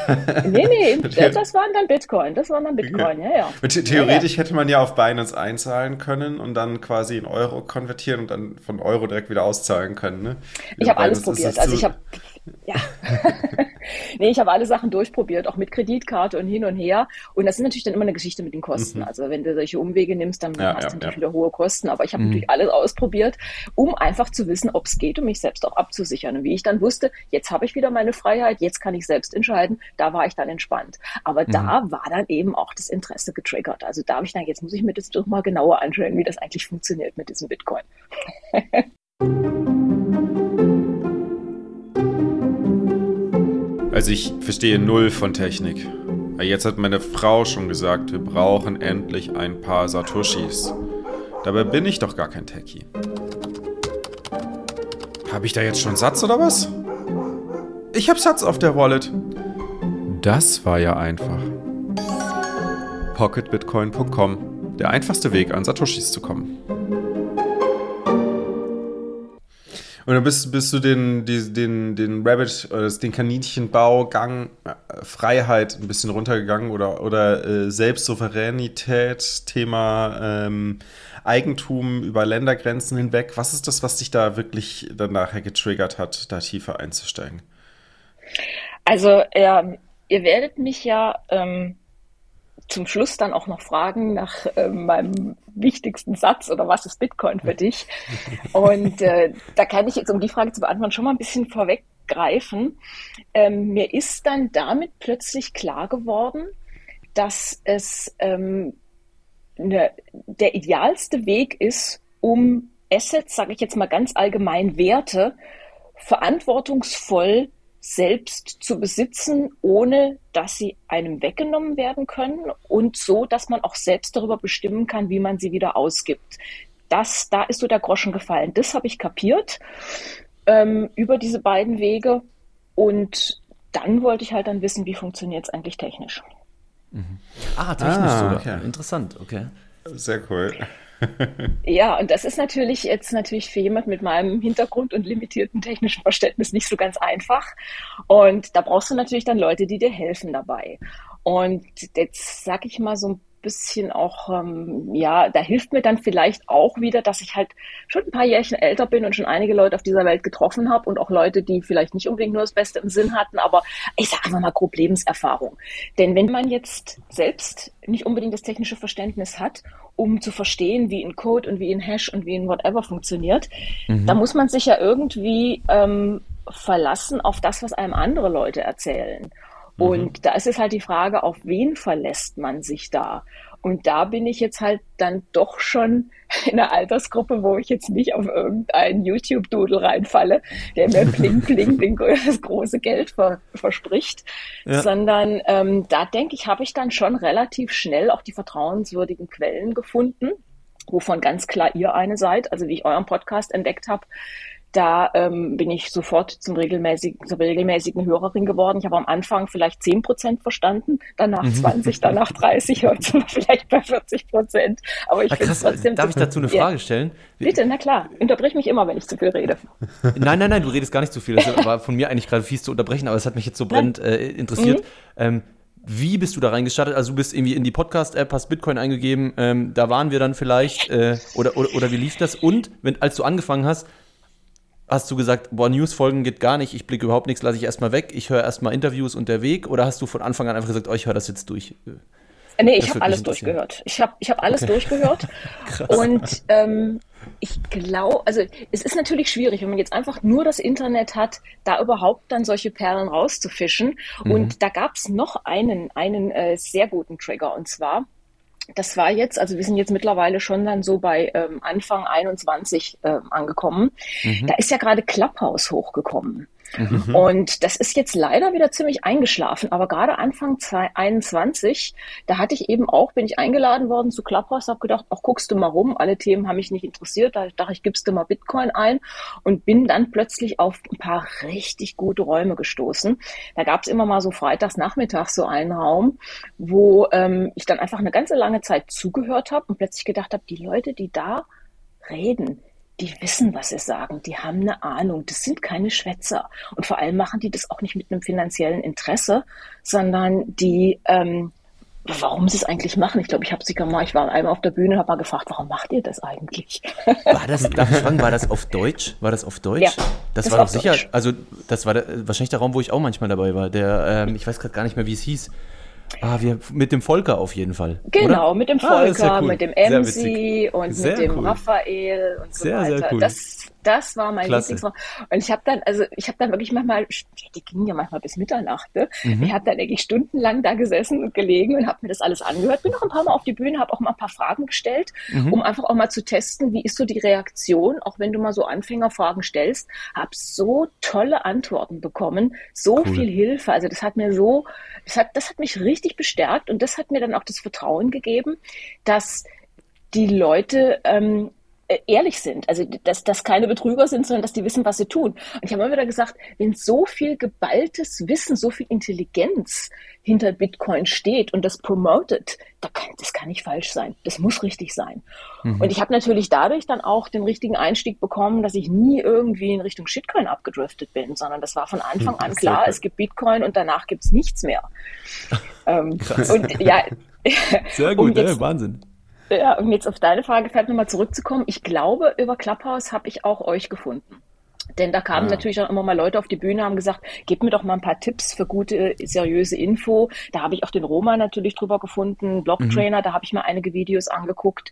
Nee, nee, <laughs> das waren dann Bitcoin. Das waren dann Bitcoin, ja, ja. theoretisch ja, ja. hätte man ja auf Binance einzahlen können und dann quasi in Euro konvertieren und dann von Euro direkt wieder auszahlen können. Ne? Ich habe alles probiert. Also ich habe ja. <laughs> nee, ich habe alle Sachen durchprobiert, auch mit Kreditkarte und hin und her. Und das ist natürlich dann immer eine Geschichte mit den Kosten. Mhm. Also wenn du solche Umwege nimmst, dann ja, hast du ja, natürlich ja. wieder hohe Kosten. Aber ich habe mhm. natürlich alles ausprobiert, um einfach zu wissen, ob es geht, um mich selbst auch abzusichern. Und wie ich dann wusste, jetzt habe ich wieder meine Freiheit, jetzt kann ich selbst entscheiden, da war ich dann entspannt. Aber mhm. da war dann eben auch das Interesse getriggert. Also da habe ich dann, jetzt muss ich mir das doch mal genauer anschauen, wie das eigentlich funktioniert mit diesem Bitcoin. <laughs> Also ich verstehe null von Technik. Jetzt hat meine Frau schon gesagt, wir brauchen endlich ein paar Satoshis. Dabei bin ich doch gar kein Techie. Habe ich da jetzt schon Satz oder was? Ich habe Satz auf der Wallet. Das war ja einfach. Pocketbitcoin.com. Der einfachste Weg, an Satoshis zu kommen. Und dann bist, bist du den, den, den, den Rabbit, oder den Kaninchenbaugang, äh, Freiheit ein bisschen runtergegangen oder, oder äh, Selbstsouveränität, Thema ähm, Eigentum über Ländergrenzen hinweg. Was ist das, was dich da wirklich dann nachher getriggert hat, da tiefer einzusteigen? Also, äh, ihr werdet mich ja ähm, zum Schluss dann auch noch fragen nach äh, meinem wichtigsten Satz oder was ist Bitcoin für dich? Und äh, da kann ich jetzt, um die Frage zu beantworten, schon mal ein bisschen vorweggreifen. Ähm, mir ist dann damit plötzlich klar geworden, dass es ähm, ne, der idealste Weg ist, um Assets, sage ich jetzt mal ganz allgemein, Werte verantwortungsvoll selbst zu besitzen, ohne dass sie einem weggenommen werden können und so, dass man auch selbst darüber bestimmen kann, wie man sie wieder ausgibt. Das, da ist so der Groschen gefallen. Das habe ich kapiert ähm, über diese beiden Wege und dann wollte ich halt dann wissen, wie funktioniert es eigentlich technisch. Mhm. Ah, technisch ah, sogar. Okay. Interessant, okay. Sehr cool ja, und das ist natürlich jetzt natürlich für jemand mit meinem Hintergrund und limitierten technischen Verständnis nicht so ganz einfach. Und da brauchst du natürlich dann Leute, die dir helfen dabei. Und jetzt sag ich mal so ein bisschen auch, ähm, ja, da hilft mir dann vielleicht auch wieder, dass ich halt schon ein paar Jährchen älter bin und schon einige Leute auf dieser Welt getroffen habe und auch Leute, die vielleicht nicht unbedingt nur das Beste im Sinn hatten, aber ich sage einfach mal grob Lebenserfahrung. Denn wenn man jetzt selbst nicht unbedingt das technische Verständnis hat, um zu verstehen, wie ein Code und wie ein Hash und wie ein Whatever funktioniert, mhm. da muss man sich ja irgendwie ähm, verlassen auf das, was einem andere Leute erzählen. Mhm. Und da ist es halt die Frage, auf wen verlässt man sich da? Und da bin ich jetzt halt dann doch schon <laughs> in einer Altersgruppe, wo ich jetzt nicht auf irgendeinen YouTube-Doodle reinfalle, der mir bling, <laughs> bling, bling das große Geld ver verspricht, ja. sondern ähm, da denke ich, habe ich dann schon relativ schnell auch die vertrauenswürdigen Quellen gefunden wovon ganz klar ihr eine seid. Also wie ich euren Podcast entdeckt habe, da ähm, bin ich sofort zum regelmäßigen, zur regelmäßigen Hörerin geworden. Ich habe am Anfang vielleicht 10 Prozent verstanden, danach 20, mhm. danach 30, <laughs> heute sind wir vielleicht bei 40 Prozent. Aber ich finde trotzdem. Darf ich dazu eine Frage stellen? Bitte, na klar. Unterbrich mich immer, wenn ich zu viel rede. <laughs> Nein, nein, nein, du redest gar nicht zu viel. Das war von mir eigentlich gerade fies zu unterbrechen, aber es hat mich jetzt so brennend äh, interessiert. Mhm. Ähm, wie bist du da reingestartet? Also du bist irgendwie in die Podcast-App, hast Bitcoin eingegeben, ähm, da waren wir dann vielleicht, äh, oder, oder, oder wie lief das? Und wenn, als du angefangen hast, hast du gesagt, boah, News-Folgen geht gar nicht, ich blicke überhaupt nichts, lasse ich erstmal weg, ich höre erstmal Interviews und der Weg? Oder hast du von Anfang an einfach gesagt, oh, ich höre das jetzt durch? Nee, ich habe alles durchgehört. Ich habe ich hab alles okay. durchgehört. <laughs> und ähm, ich glaube, also es ist natürlich schwierig, wenn man jetzt einfach nur das Internet hat, da überhaupt dann solche Perlen rauszufischen. Mhm. Und da gab es noch einen, einen äh, sehr guten Trigger und zwar das war jetzt, also wir sind jetzt mittlerweile schon dann so bei ähm, Anfang 21 äh, angekommen. Mhm. Da ist ja gerade Clubhouse hochgekommen. Mhm. Und das ist jetzt leider wieder ziemlich eingeschlafen, aber gerade Anfang 2021, da hatte ich eben auch, bin ich eingeladen worden zu Clubhouse, habe gedacht, ach, guckst du mal rum, alle Themen haben mich nicht interessiert, da dachte ich, gibst du mal Bitcoin ein und bin dann plötzlich auf ein paar richtig gute Räume gestoßen. Da gab es immer mal so freitags nachmittags so einen Raum, wo ähm, ich dann einfach eine ganze lange Zeit zugehört habe und plötzlich gedacht habe, die Leute, die da reden, die wissen, was sie sagen, die haben eine Ahnung, das sind keine Schwätzer. Und vor allem machen die das auch nicht mit einem finanziellen Interesse, sondern die, ähm, warum sie es eigentlich machen. Ich glaube, ich habe sie mal, ich war einmal auf der Bühne und habe mal gefragt, warum macht ihr das eigentlich? War das, darf ich fragen, war das auf Deutsch? War das auf Deutsch? Ja, das, das war doch sicher, Deutsch. also das war der, wahrscheinlich der Raum, wo ich auch manchmal dabei war. Der, ähm, ich weiß gerade gar nicht mehr, wie es hieß. Ah, wir, mit dem Volker auf jeden Fall. Genau, oder? mit dem ah, Volker, ah, cool. mit dem MC und sehr mit dem cool. Raphael und so sehr, weiter. Sehr cool. Das das war mein Klasse. Und ich habe dann, also ich habe dann wirklich manchmal, die gingen ja manchmal bis Mitternacht. Ne? Mhm. Ich habe dann wirklich stundenlang da gesessen und gelegen und habe mir das alles angehört. Bin noch ein paar Mal auf die Bühne, habe auch mal ein paar Fragen gestellt, mhm. um einfach auch mal zu testen, wie ist so die Reaktion, auch wenn du mal so Anfängerfragen stellst. Habe so tolle Antworten bekommen, so cool. viel Hilfe. Also das hat mir so, das hat, das hat mich richtig bestärkt. Und das hat mir dann auch das Vertrauen gegeben, dass die Leute ähm, äh, ehrlich sind. Also, dass das keine Betrüger sind, sondern dass die wissen, was sie tun. Und ich habe immer wieder gesagt, wenn so viel geballtes Wissen, so viel Intelligenz hinter Bitcoin steht und das promotet, da kann, das kann nicht falsch sein. Das muss richtig sein. Mhm. Und ich habe natürlich dadurch dann auch den richtigen Einstieg bekommen, dass ich nie irgendwie in Richtung Shitcoin abgedriftet bin, sondern das war von Anfang an klar, es gibt Bitcoin und danach gibt es nichts mehr. <laughs> ähm, und ja, Sehr <laughs> gut, um jetzt, ja, Wahnsinn ja, um jetzt auf deine Frage vielleicht nochmal zurückzukommen. Ich glaube, über Clubhouse habe ich auch euch gefunden. Denn da kamen ja. natürlich auch immer mal Leute auf die Bühne, haben gesagt, gib mir doch mal ein paar Tipps für gute, seriöse Info. Da habe ich auch den Roma natürlich drüber gefunden, Blogtrainer, mhm. da habe ich mir einige Videos angeguckt.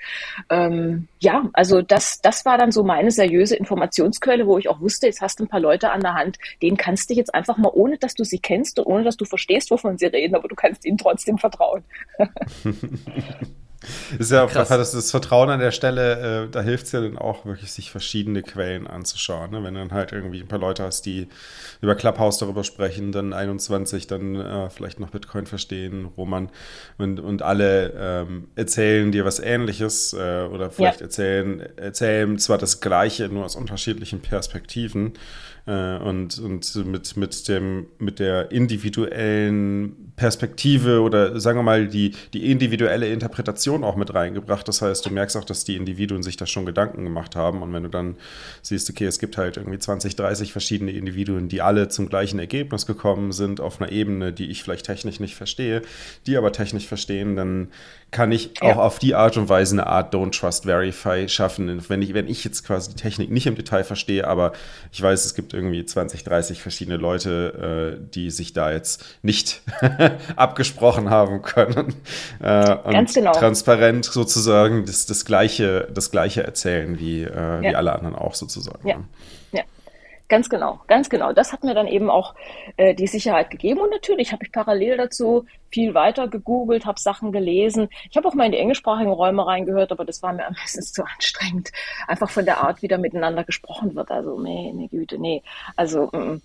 Ähm, ja, also das, das war dann so meine seriöse Informationsquelle, wo ich auch wusste, jetzt hast du ein paar Leute an der Hand, denen kannst du jetzt einfach mal, ohne dass du sie kennst und ohne dass du verstehst, wovon sie reden, aber du kannst ihnen trotzdem vertrauen. <laughs> <laughs> Ist ja auch Krass. das, das Vertrauen an der Stelle, äh, da hilft es ja dann auch wirklich, sich verschiedene Quellen anzuschauen. Ne? Wenn du dann halt irgendwie ein paar Leute hast, die über Clubhouse darüber sprechen, dann 21, dann äh, vielleicht noch Bitcoin verstehen, Roman und, und alle ähm, erzählen dir was Ähnliches äh, oder vielleicht ja. erzählen, erzählen zwar das Gleiche, nur aus unterschiedlichen Perspektiven. Äh, und, und mit, mit, dem, mit der individuellen Perspektive oder sagen wir mal die, die individuelle Interpretation auch mit reingebracht. Das heißt, du merkst auch, dass die Individuen sich da schon Gedanken gemacht haben. Und wenn du dann siehst, okay, es gibt halt irgendwie 20, 30 verschiedene Individuen, die alle zum gleichen Ergebnis gekommen sind, auf einer Ebene, die ich vielleicht technisch nicht verstehe, die aber technisch verstehen, dann kann ich ja. auch auf die Art und Weise eine Art Don't Trust Verify schaffen. Wenn ich, wenn ich jetzt quasi die Technik nicht im Detail verstehe, aber ich weiß, es gibt irgendwie 20, 30 verschiedene Leute, äh, die sich da jetzt nicht <laughs> abgesprochen haben können. Äh, und genau. transparent sozusagen das, das, gleiche, das gleiche erzählen wie, äh, ja. wie alle anderen auch sozusagen. Ja. ja. Ganz genau, ganz genau. Das hat mir dann eben auch äh, die Sicherheit gegeben. Und natürlich habe ich parallel dazu viel weiter gegoogelt, habe Sachen gelesen. Ich habe auch mal in die englischsprachigen Räume reingehört, aber das war mir <laughs> meistens zu anstrengend. Einfach von der Art, wie da miteinander gesprochen wird. Also, nee, nee, Güte, nee. Also, mm.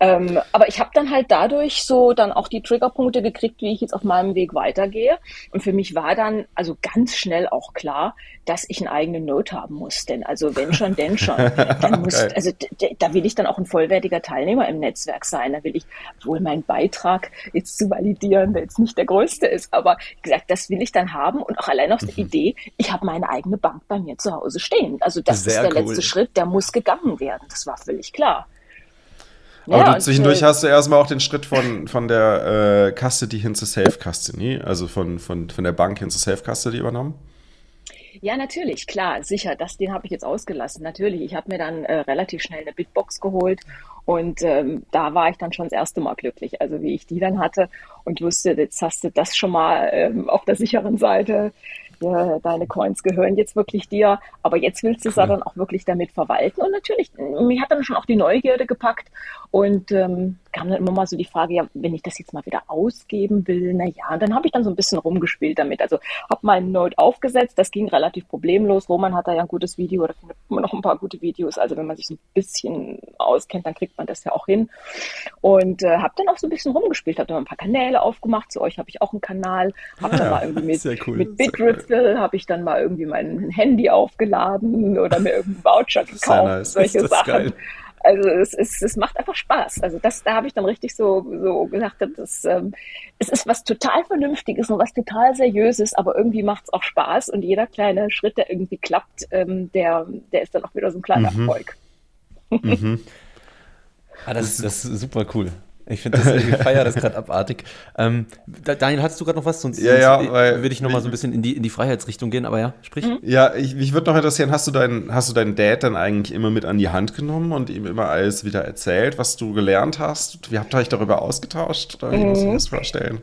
ähm, aber ich habe dann halt dadurch so dann auch die Triggerpunkte gekriegt, wie ich jetzt auf meinem Weg weitergehe. Und für mich war dann also ganz schnell auch klar, dass ich einen eigenen Note haben muss. Denn also wenn schon, <laughs> denn schon. Dann muss, also da will ich dann auch ein vollwertiger Teilnehmer im Netzwerk sein. Da will ich wohl meinen Beitrag jetzt zu validieren, der jetzt nicht der größte ist, aber gesagt, das will ich dann haben und auch allein aus der mhm. Idee, ich habe meine eigene Bank bei mir zu Hause stehen. Also das Sehr ist der cool. letzte Schritt, der muss gegangen werden. Das war völlig klar. Aber ja, du zwischendurch äh, hast du erstmal auch den Schritt von, von der äh, Custody hin zur Self-Custody, also von, von, von der Bank hin zur Self-Custody übernommen? Ja, natürlich, klar, sicher. Das, den habe ich jetzt ausgelassen. Natürlich, ich habe mir dann äh, relativ schnell eine Bitbox geholt Und ähm, da war ich dann schon das erste Mal glücklich. Also wie ich die dann hatte und wusste, jetzt hast du das schon mal ähm, auf der sicheren Seite ja, deine Coins gehören jetzt wirklich dir, aber jetzt willst du es cool. dann auch wirklich damit verwalten. Und natürlich, mich hat dann schon auch die Neugierde gepackt und ähm, kam dann immer mal so die Frage, ja, wenn ich das jetzt mal wieder ausgeben will, na ja, und dann habe ich dann so ein bisschen rumgespielt damit. Also habe meinen Node aufgesetzt, das ging relativ problemlos. Roman hat da ja ein gutes Video, oder findet noch ein paar gute Videos. Also wenn man sich so ein bisschen auskennt, dann kriegt man das ja auch hin. Und äh, habe dann auch so ein bisschen rumgespielt, habe dann ein paar Kanäle aufgemacht. Zu euch habe ich auch einen Kanal, habe dann mal irgendwie mit, cool. mit Bitripple cool. habe ich dann mal irgendwie mein Handy aufgeladen oder mir irgendeinen Voucher gekauft, nice. solche Sachen. Geil. Also es, ist, es macht einfach Spaß. Also das, da habe ich dann richtig so, so gesagt, das, ähm, es ist was total Vernünftiges und was total Seriöses, aber irgendwie macht es auch Spaß und jeder kleine Schritt, der irgendwie klappt, ähm, der, der ist dann auch wieder so ein kleiner mhm. Erfolg. Mhm. ah, das, das ist super cool. Ich finde das, ich <laughs> feiere das gerade abartig. Ähm, Daniel, hattest du gerade noch was? Sonst, ja, ja, sonst würde ich noch mal so ein bisschen in die, in die Freiheitsrichtung gehen, aber ja, sprich. Mhm. Ja, ich, mich würde noch interessieren, hast du, deinen, hast du deinen Dad dann eigentlich immer mit an die Hand genommen und ihm immer alles wieder erzählt, was du gelernt hast? Wie habt ihr euch darüber ausgetauscht? Oder wie mhm. muss ich mir das vorstellen?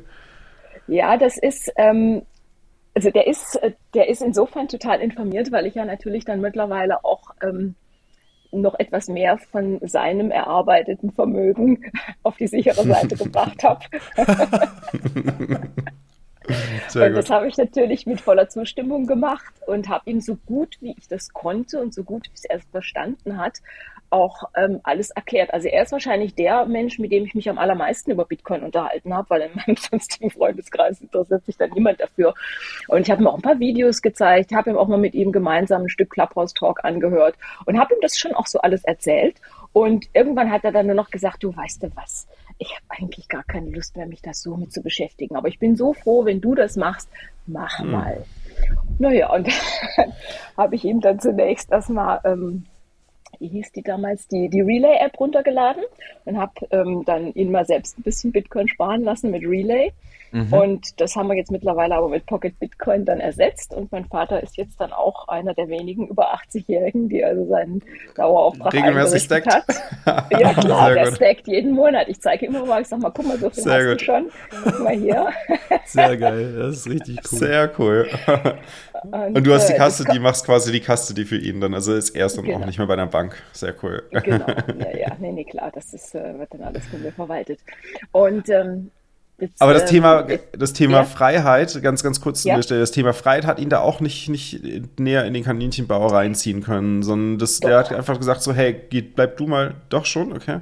Ja, das ist, ähm, also der ist, der ist insofern total informiert, weil ich ja natürlich dann mittlerweile auch ähm, noch etwas mehr von seinem erarbeiteten Vermögen <laughs> auf die sichere Seite gebracht habe. <laughs> und das habe ich natürlich mit voller Zustimmung gemacht und habe ihm so gut, wie ich das konnte und so gut, wie es er verstanden hat, auch ähm, alles erklärt. Also er ist wahrscheinlich der Mensch, mit dem ich mich am allermeisten über Bitcoin unterhalten habe, weil in meinem <laughs> sonstigen Freundeskreis interessiert sich da niemand dafür. Und ich habe ihm auch ein paar Videos gezeigt, habe ihm auch mal mit ihm gemeinsam ein Stück Clubhouse Talk angehört und habe ihm das schon auch so alles erzählt. Und irgendwann hat er dann nur noch gesagt, du weißt du was, ich habe eigentlich gar keine Lust mehr, mich das so mit zu beschäftigen. Aber ich bin so froh, wenn du das machst, mach mhm. mal. Naja, und <laughs> habe ich ihm dann zunächst erstmal ähm, wie hieß die damals, die, die Relay-App runtergeladen und habe ähm, dann ihn mal selbst ein bisschen Bitcoin sparen lassen mit Relay. Mhm. Und das haben wir jetzt mittlerweile aber mit Pocket Bitcoin dann ersetzt. Und mein Vater ist jetzt dann auch einer der wenigen über 80-Jährigen, die also seinen Dauerauftrag regelmäßig stackt. Hat. <laughs> Ja klar, der stackt jeden Monat. Ich zeige immer mal, ich sag mal, guck mal, so viel Sehr hast gut. du schon. Guck mal hier. Sehr <laughs> geil, das ist richtig cool. Sehr cool. Und, und du hast die äh, Kasse, die machst quasi die Kasse, die für ihn dann, also ist erst dann genau. auch nicht mehr bei der Bank. Sehr cool. Genau, ja, ja, nee, nee, klar, das ist, äh, wird dann alles von mir verwaltet. Und ähm, Jetzt, Aber das ähm, Thema, das Thema ja. Freiheit, ganz, ganz kurz ja. das Thema Freiheit hat ihn da auch nicht, nicht näher in den Kaninchenbau reinziehen können, sondern das, der hat einfach gesagt so, hey, geht, bleib du mal, doch schon, okay?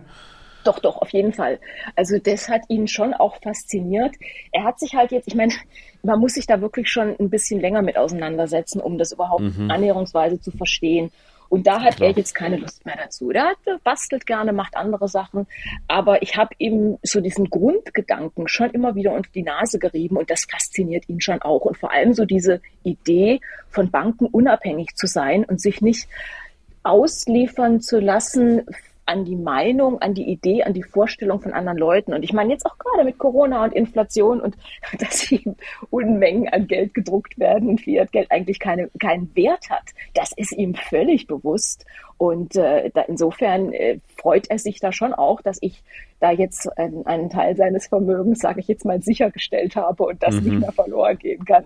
Doch, doch, auf jeden Fall. Also das hat ihn schon auch fasziniert. Er hat sich halt jetzt, ich meine, man muss sich da wirklich schon ein bisschen länger mit auseinandersetzen, um das überhaupt mhm. annäherungsweise zu verstehen. Und da hat Klar. er jetzt keine Lust mehr dazu. Der, hat, bastelt gerne, macht andere Sachen. Aber ich habe ihm so diesen Grundgedanken schon immer wieder unter die Nase gerieben und das fasziniert ihn schon auch. Und vor allem so diese Idee, von Banken unabhängig zu sein und sich nicht ausliefern zu lassen an die Meinung, an die Idee, an die Vorstellung von anderen Leuten. Und ich meine jetzt auch gerade mit Corona und Inflation und <laughs> dass hier Unmengen an Geld gedruckt werden und Fiat-Geld eigentlich keine, keinen Wert hat. Das ist ihm völlig bewusst. Und äh, da, insofern äh, freut er sich da schon auch, dass ich da jetzt einen, einen Teil seines Vermögens, sage ich jetzt mal, sichergestellt habe und das mhm. nicht mehr verloren gehen kann.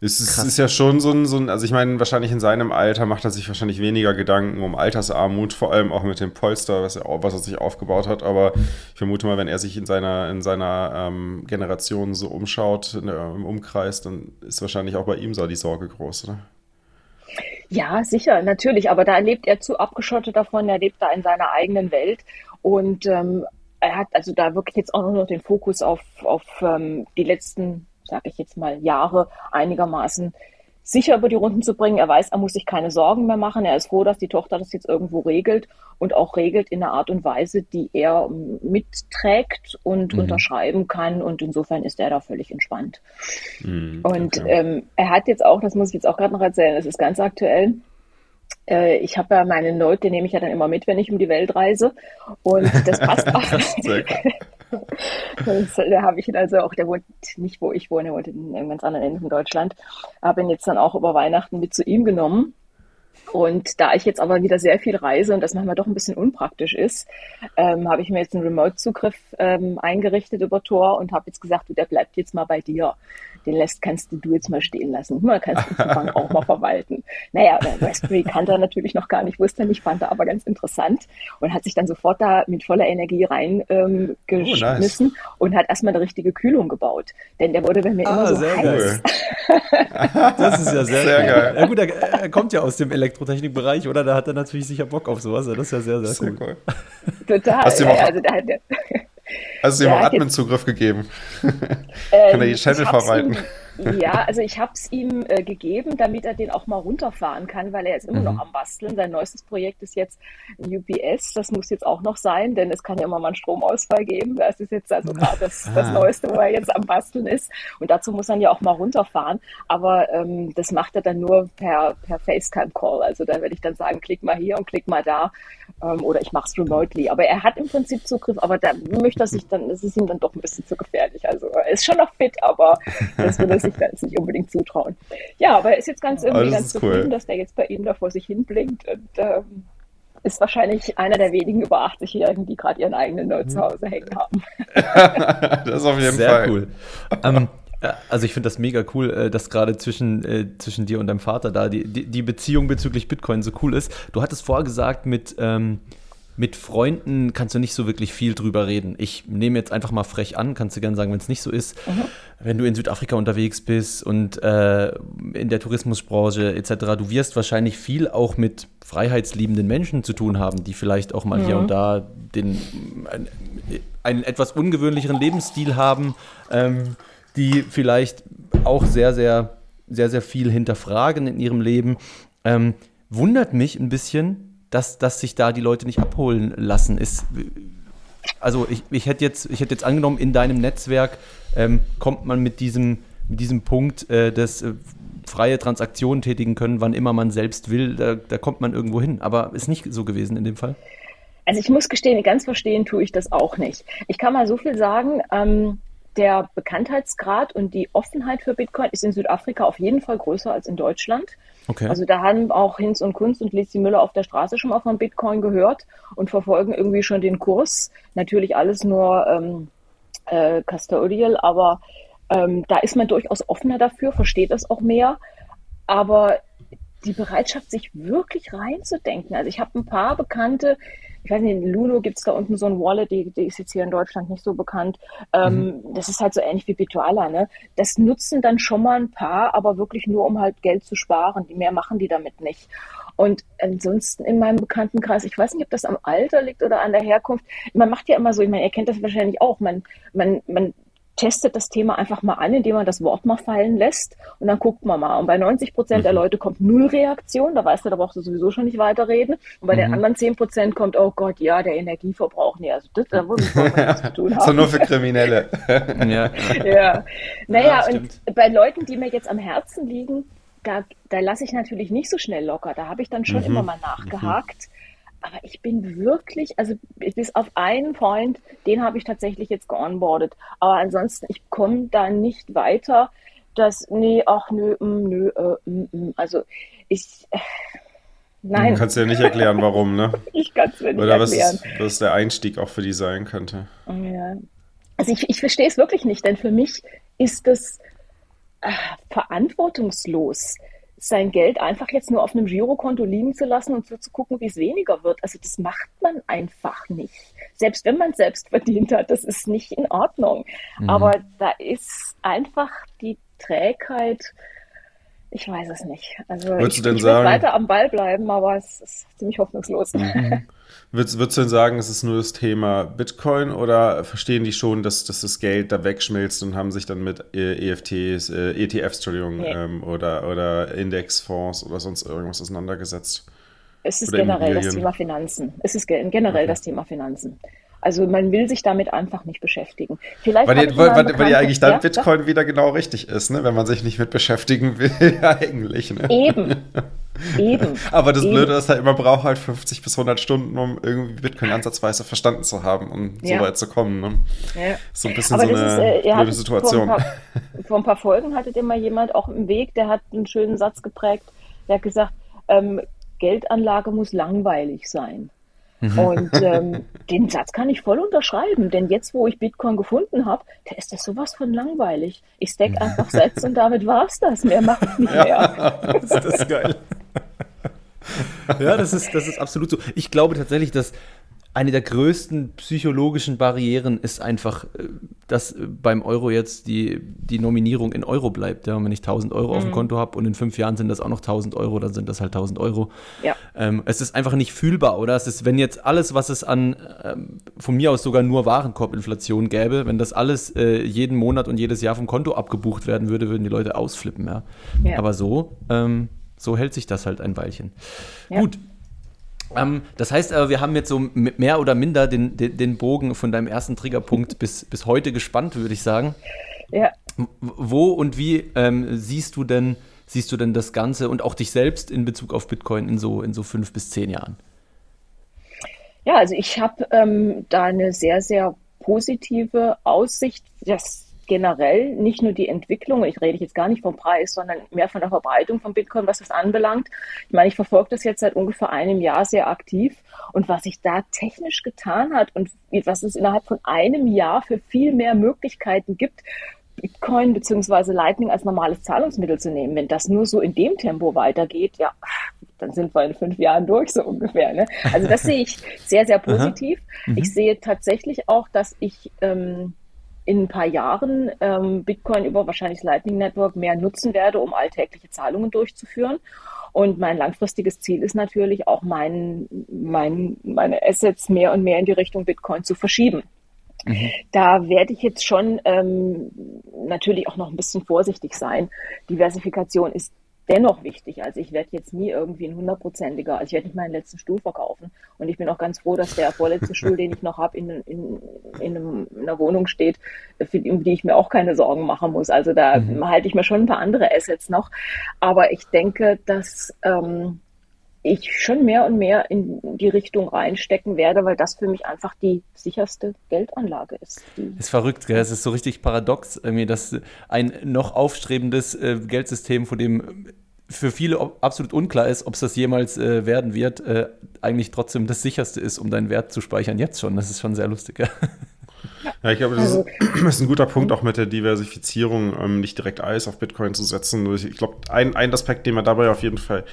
Es ist, ist, ja schon so ein, so ein, also ich meine, wahrscheinlich in seinem Alter macht er sich wahrscheinlich weniger Gedanken um Altersarmut, vor allem auch mit dem Polster, was er, was er sich aufgebaut hat. Aber ich vermute mal, wenn er sich in seiner, in seiner ähm, Generation so umschaut, der, im Umkreis, dann ist wahrscheinlich auch bei ihm so die Sorge groß, oder? Ja, sicher, natürlich. Aber da lebt er zu abgeschottet davon, er lebt da in seiner eigenen Welt. Und ähm, er hat also da wirklich jetzt auch nur noch den Fokus auf, auf ähm, die letzten sage ich jetzt mal, Jahre einigermaßen sicher über die Runden zu bringen. Er weiß, er muss sich keine Sorgen mehr machen. Er ist froh, dass die Tochter das jetzt irgendwo regelt und auch regelt in einer Art und Weise, die er mitträgt und mhm. unterschreiben kann. Und insofern ist er da völlig entspannt. Mhm, und okay. ähm, er hat jetzt auch, das muss ich jetzt auch gerade noch erzählen, das ist ganz aktuell. Äh, ich habe ja meine Note, den nehme ich ja dann immer mit, wenn ich um die Welt reise. Und das passt <laughs> auch. Das, da habe ich ihn also auch, der wohnt nicht, wo ich wohne, wohnt in einem ganz anderen Ende von Deutschland, habe ihn jetzt dann auch über Weihnachten mit zu ihm genommen. Und da ich jetzt aber wieder sehr viel reise und das manchmal doch ein bisschen unpraktisch ist, ähm, habe ich mir jetzt einen Remote-Zugriff ähm, eingerichtet über Tor und habe jetzt gesagt, du, der bleibt jetzt mal bei dir den lässt, kannst du jetzt mal stehen lassen. Man kannst den Zugang auch mal verwalten. Naja, Raspberry kannte er natürlich noch gar nicht, wusste er nicht, fand er aber ganz interessant und hat sich dann sofort da mit voller Energie reingeschmissen ähm, oh, nice. und hat erstmal eine richtige Kühlung gebaut. Denn der wurde bei mir ah, immer so sehr heiß. Geil. <laughs> das ist ja sehr, sehr geil. geil. Ja gut, er, er, kommt ja aus dem Elektrotechnikbereich, oder? Da hat er natürlich sicher Bock auf sowas. Das ist ja sehr, sehr, sehr cool. cool. Total. Hast du ja, also da hat der sie ja, haben Admin-Zugriff gegeben. Ähm, <laughs> Kann er die Channel verwalten? Ja, also ich habe es ihm äh, gegeben, damit er den auch mal runterfahren kann, weil er ist immer mhm. noch am Basteln. Sein neuestes Projekt ist jetzt UPS. Das muss jetzt auch noch sein, denn es kann ja immer mal einen Stromausfall geben. Das ist jetzt also gerade das, das ah. Neueste, wo er jetzt am Basteln ist. Und dazu muss er ja auch mal runterfahren. Aber ähm, das macht er dann nur per, per FaceTime-Call. Also da werde ich dann sagen, klick mal hier und klick mal da. Ähm, oder ich mache es remotely. Aber er hat im Prinzip Zugriff, aber da möchte er sich dann, es ist ihm dann doch ein bisschen zu gefährlich. Also er ist schon noch fit, aber das will er sich da jetzt nicht unbedingt zutrauen. Ja, aber er ist jetzt ganz irgendwie ganz zufrieden, cool. dass der jetzt bei ihm da vor sich hin blinkt und ähm, ist wahrscheinlich einer der wenigen über 80-Jährigen, die gerade ihren eigenen Nerd zu Hause hängen haben. <laughs> das ist auf jeden Sehr Fall. cool. Um, also ich finde das mega cool, äh, dass gerade zwischen, äh, zwischen dir und deinem Vater da die, die, die, Beziehung bezüglich Bitcoin so cool ist. Du hattest vorher gesagt, mit, ähm, mit Freunden kannst du nicht so wirklich viel drüber reden. Ich nehme jetzt einfach mal frech an, kannst du gerne sagen, wenn es nicht so ist. Mhm. Wenn du in Südafrika unterwegs bist und äh, in der Tourismusbranche etc., du wirst wahrscheinlich viel auch mit freiheitsliebenden Menschen zu tun haben, die vielleicht auch mal mhm. hier und da den, einen, einen etwas ungewöhnlicheren Lebensstil haben, ähm, die vielleicht auch sehr, sehr, sehr, sehr viel hinterfragen in ihrem Leben. Ähm, wundert mich ein bisschen, dass, dass sich da die Leute nicht abholen lassen. Ist, also ich, ich, hätte jetzt, ich hätte jetzt angenommen, in deinem Netzwerk ähm, kommt man mit diesem, mit diesem Punkt äh, des äh, freie Transaktionen tätigen können, wann immer man selbst will, da, da kommt man irgendwo hin. Aber ist nicht so gewesen in dem Fall? Also ich muss gestehen, ganz verstehen tue ich das auch nicht. Ich kann mal so viel sagen, ähm, der Bekanntheitsgrad und die Offenheit für Bitcoin ist in Südafrika auf jeden Fall größer als in Deutschland. Okay. Also da haben auch Hinz und Kunst und Lizzie Müller auf der Straße schon mal von Bitcoin gehört und verfolgen irgendwie schon den Kurs. Natürlich alles nur ähm, äh, custodial, aber ähm, da ist man durchaus offener dafür, versteht das auch mehr. Aber die Bereitschaft, sich wirklich reinzudenken. Also ich habe ein paar Bekannte, ich weiß nicht, in Luno gibt es da unten so ein Wallet, die, die ist jetzt hier in Deutschland nicht so bekannt. Ähm, mhm. Das ist halt so ähnlich wie Bituala, ne? Das nutzen dann schon mal ein paar, aber wirklich nur, um halt Geld zu sparen. Die mehr machen die damit nicht. Und ansonsten in meinem Bekanntenkreis, ich weiß nicht, ob das am Alter liegt oder an der Herkunft. Man macht ja immer so, ich meine, ihr kennt das wahrscheinlich auch. Man, man, man testet das Thema einfach mal an, indem man das Wort mal fallen lässt und dann guckt man mal. Und bei 90 Prozent mhm. der Leute kommt null Reaktion, da weißt du, da brauchst du sowieso schon nicht weiterreden. Und bei mhm. den anderen 10 Prozent kommt, oh Gott, ja, der Energieverbrauch, nee, also das, da würde ich was zu tun <laughs> haben. so nur für Kriminelle. <laughs> ja. ja. Naja, ja, und bei Leuten, die mir jetzt am Herzen liegen, da, da lasse ich natürlich nicht so schnell locker. Da habe ich dann schon mhm. immer mal nachgehakt. Aber ich bin wirklich, also bis auf einen Freund, den habe ich tatsächlich jetzt geonboardet. Aber ansonsten, ich komme da nicht weiter. Das, nee, ach nö, mm, nö, äh, mm, mm. also ich, äh, nein. Du kannst ja nicht erklären, warum, ne? <laughs> ich kann es mir nicht Oder erklären. Oder was, was der Einstieg auch für die sein könnte. Ja. Also ich, ich verstehe es wirklich nicht, denn für mich ist das äh, verantwortungslos sein Geld einfach jetzt nur auf einem Girokonto liegen zu lassen und so zu gucken, wie es weniger wird. Also das macht man einfach nicht. Selbst wenn man es selbst verdient hat, das ist nicht in Ordnung. Mhm. Aber da ist einfach die Trägheit, ich weiß es nicht. Also Würdest ich, du denn ich sagen, weiter am Ball bleiben, aber es ist ziemlich hoffnungslos. Mhm. <laughs> Würdest, würdest, du denn sagen, es ist nur das Thema Bitcoin oder verstehen die schon, dass, dass das Geld da wegschmilzt und haben sich dann mit EFTs, äh, ETFs, Entschuldigung, nee. ähm, oder, oder Indexfonds oder sonst irgendwas auseinandergesetzt? Es ist oder generell das Thema Finanzen. Es ist generell okay. das Thema Finanzen. Also man will sich damit einfach nicht beschäftigen. Vielleicht weil, die, weil, weil, weil ja eigentlich dann ja, Bitcoin ja? wieder genau richtig ist, ne? wenn man sich nicht mit beschäftigen will, <laughs> eigentlich. Ne? Eben. Eben. <laughs> Aber das Eben. Blöde ist halt, man braucht halt 50 bis 100 Stunden, um irgendwie Bitcoin ansatzweise verstanden zu haben, um ja. so weit zu kommen. Ne? Ja. So ein bisschen Aber so eine ist, äh, blöde Situation. Vor ein, paar, vor ein paar Folgen hattet immer jemand auch im Weg, der hat einen schönen Satz geprägt, der hat gesagt, ähm, Geldanlage muss langweilig sein. Mhm. Und ähm, den Satz kann ich voll unterschreiben, denn jetzt, wo ich Bitcoin gefunden habe, da ist das sowas von langweilig. Ich stack einfach Sätze und damit war es das. Mehr mache ich nicht mehr. <laughs> Ja, ist das geil. ja, das ist, das ist absolut so. Ich glaube tatsächlich, dass eine der größten psychologischen Barrieren ist einfach, äh, dass beim Euro jetzt die, die Nominierung in Euro bleibt. Ja, wenn ich 1000 Euro mhm. auf dem mhm. Konto habe und in fünf Jahren sind das auch noch 1000 Euro, dann sind das halt 1000 Euro. Ja. Ähm, es ist einfach nicht fühlbar, oder? Es ist, wenn jetzt alles, was es an, ähm, von mir aus sogar nur Warenkorbinflation gäbe, wenn das alles äh, jeden Monat und jedes Jahr vom Konto abgebucht werden würde, würden die Leute ausflippen, ja. ja. Aber so, ähm, so hält sich das halt ein Weilchen. Ja. Gut, ähm, das heißt aber, wir haben jetzt so mehr oder minder den, den, den Bogen von deinem ersten Triggerpunkt <laughs> bis, bis heute gespannt, würde ich sagen. Ja. Wo und wie ähm, siehst du denn, siehst du denn das Ganze und auch dich selbst in Bezug auf Bitcoin in so, in so fünf bis zehn Jahren? Ja, also ich habe ähm, da eine sehr, sehr positive Aussicht. Das generell nicht nur die Entwicklung, ich rede jetzt gar nicht vom Preis, sondern mehr von der Verbreitung von Bitcoin, was das anbelangt. Ich meine, ich verfolge das jetzt seit ungefähr einem Jahr sehr aktiv und was sich da technisch getan hat und was es innerhalb von einem Jahr für viel mehr Möglichkeiten gibt, Bitcoin bzw. Lightning als normales Zahlungsmittel zu nehmen. Wenn das nur so in dem Tempo weitergeht, ja, dann sind wir in fünf Jahren durch, so ungefähr. Ne? Also das sehe ich sehr, sehr <laughs> positiv. Mhm. Ich sehe tatsächlich auch, dass ich ähm, in ein paar Jahren ähm, Bitcoin über wahrscheinlich das Lightning Network mehr nutzen werde, um alltägliche Zahlungen durchzuführen. Und mein langfristiges Ziel ist natürlich auch mein, mein, meine Assets mehr und mehr in die Richtung Bitcoin zu verschieben. Mhm. Da werde ich jetzt schon ähm, natürlich auch noch ein bisschen vorsichtig sein. Diversifikation ist dennoch wichtig. Also ich werde jetzt nie irgendwie ein hundertprozentiger, also ich werde nicht meinen letzten Stuhl verkaufen. Und ich bin auch ganz froh, dass der vorletzte <laughs> Stuhl, den ich noch habe, in, in, in, einem, in, einer Wohnung steht, für die, um die ich mir auch keine Sorgen machen muss. Also da mhm. halte ich mir schon ein paar andere Assets noch. Aber ich denke, dass ähm, ich schon mehr und mehr in die Richtung reinstecken werde, weil das für mich einfach die sicherste Geldanlage ist. Ist verrückt, gell? Es ist so richtig paradox, irgendwie, dass ein noch aufstrebendes äh, Geldsystem, von dem für viele absolut unklar ist, ob es das jemals äh, werden wird, äh, eigentlich trotzdem das sicherste ist, um deinen Wert zu speichern. Jetzt schon. Das ist schon sehr lustig. Ja, <laughs> ja ich glaube, das ist, also <clears throat> ist, ein guter Punkt, auch mit der Diversifizierung, ähm, nicht direkt alles auf Bitcoin zu setzen. Ich glaube, ein, ein Aspekt, den man dabei auf jeden Fall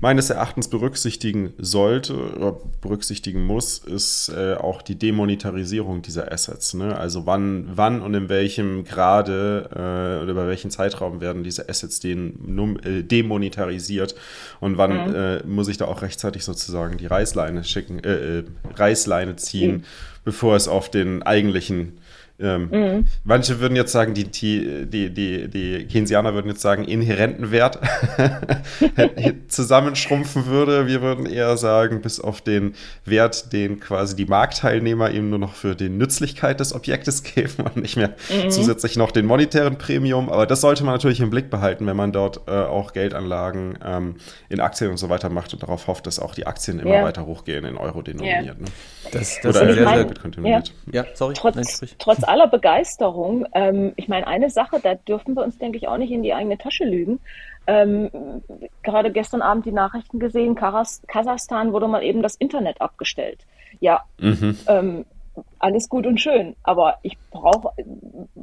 meines Erachtens berücksichtigen sollte oder berücksichtigen muss, ist äh, auch die Demonetarisierung dieser Assets. Ne? Also wann, wann und in welchem Grade äh, oder über welchen Zeitraum werden diese Assets den, äh, demonetarisiert und wann mhm. Äh, muss ich da auch rechtzeitig sozusagen die Reißleine schicken, äh, äh, Reißleine ziehen, mhm. bevor es auf den eigentlichen ähm, mhm. Manche würden jetzt sagen, die, die, die, die, die Keynesianer würden jetzt sagen, inhärenten Wert <laughs> zusammenschrumpfen würde. Wir würden eher sagen, bis auf den Wert, den quasi die Marktteilnehmer eben nur noch für die Nützlichkeit des Objektes <laughs> geben und nicht mehr mhm. zusätzlich noch den monetären Premium. Aber das sollte man natürlich im Blick behalten, wenn man dort äh, auch Geldanlagen ähm, in Aktien und so weiter macht und darauf hofft, dass auch die Aktien immer yeah. weiter hochgehen, in Euro denominiert. Yeah. Ne? Das, das Oder sehr, sehr gut kontinuiert. Ja. ja, sorry. Trotz, Nein, trotz aller Begeisterung, ähm, ich meine, eine Sache, da dürfen wir uns, denke ich, auch nicht in die eigene Tasche lügen. Ähm, gerade gestern Abend die Nachrichten gesehen, Karas Kasachstan wurde mal eben das Internet abgestellt. Ja, mhm. ähm, alles gut und schön, aber ich brauche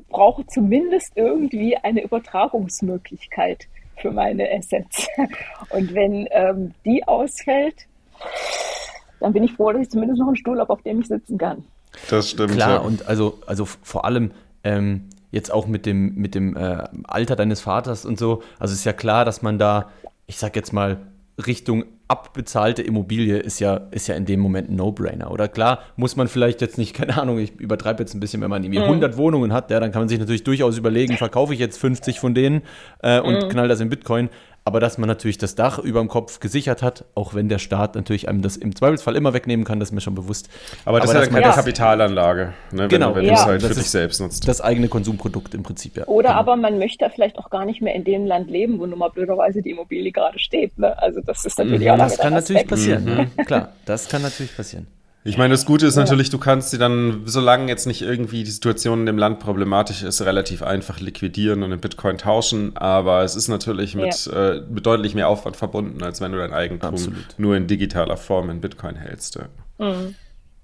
brauche zumindest irgendwie eine Übertragungsmöglichkeit für meine Assets. <laughs> Und wenn ähm, die ausfällt, dann bin ich froh, dass ich zumindest noch einen Stuhl habe, auf dem ich sitzen kann. Das stimmt. Klar, ja. und also, also vor allem ähm, jetzt auch mit dem, mit dem äh, Alter deines Vaters und so, also ist ja klar, dass man da, ich sag jetzt mal, Richtung abbezahlte Immobilie ist ja, ist ja in dem Moment ein No-Brainer. Oder klar, muss man vielleicht jetzt nicht, <laughs> keine Ahnung, ich übertreibe jetzt ein bisschen, wenn man irgendwie 100 mhm. Wohnungen hat, ja, dann kann man sich natürlich durchaus überlegen, verkaufe ich jetzt 50 von denen äh, und mhm. knall das in Bitcoin aber dass man natürlich das Dach über dem Kopf gesichert hat, auch wenn der Staat natürlich einem das im Zweifelsfall immer wegnehmen kann, das ist mir schon bewusst. Aber das aber ist ja keine Kapitalanlage, ne, genau. wenn, wenn ja. du es halt das für dich selbst nutzt. Das eigene Konsumprodukt im Prinzip, ja. Oder genau. aber man möchte vielleicht auch gar nicht mehr in dem Land leben, wo nun mal blöderweise die Immobilie gerade steht. Ne? Also das ist natürlich mhm, auch Das kann natürlich passieren, mhm. klar, das kann natürlich passieren. Ich meine, das Gute ist ja. natürlich, du kannst sie dann, solange jetzt nicht irgendwie die Situation in dem Land problematisch ist, relativ einfach liquidieren und in Bitcoin tauschen. Aber es ist natürlich mit, ja. äh, mit deutlich mehr Aufwand verbunden, als wenn du dein Eigentum Absolut. nur in digitaler Form in Bitcoin hältst. Ja. Mhm.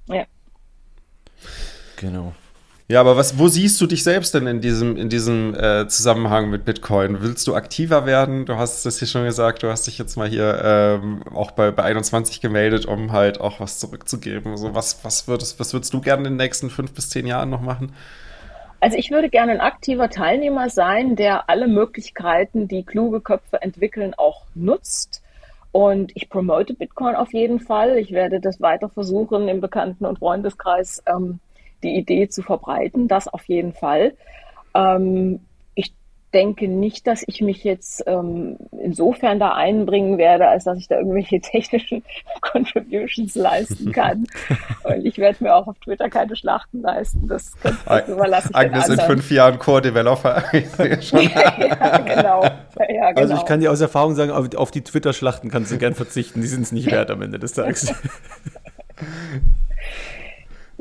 ja. Genau. Ja, aber was, wo siehst du dich selbst denn in diesem, in diesem äh, Zusammenhang mit Bitcoin? Willst du aktiver werden? Du hast es hier schon gesagt, du hast dich jetzt mal hier ähm, auch bei, bei 21 gemeldet, um halt auch was zurückzugeben. Also was, was, würdest, was würdest du gerne in den nächsten fünf bis zehn Jahren noch machen? Also ich würde gerne ein aktiver Teilnehmer sein, der alle Möglichkeiten, die kluge Köpfe entwickeln, auch nutzt. Und ich promote Bitcoin auf jeden Fall. Ich werde das weiter versuchen, im Bekannten- und Freundeskreis ähm, die Idee zu verbreiten, das auf jeden Fall. Ähm, ich denke nicht, dass ich mich jetzt ähm, insofern da einbringen werde, als dass ich da irgendwelche <laughs> technischen Contributions leisten kann. <laughs> Und ich werde mir auch auf Twitter keine Schlachten leisten. Das, das überlasse ich Agnes in fünf Jahren Core-Developer. <laughs> ja, genau. Ja, genau. Also ich kann dir aus Erfahrung sagen, auf die Twitter-Schlachten kannst du gern verzichten. Die sind es nicht wert am Ende des Tages.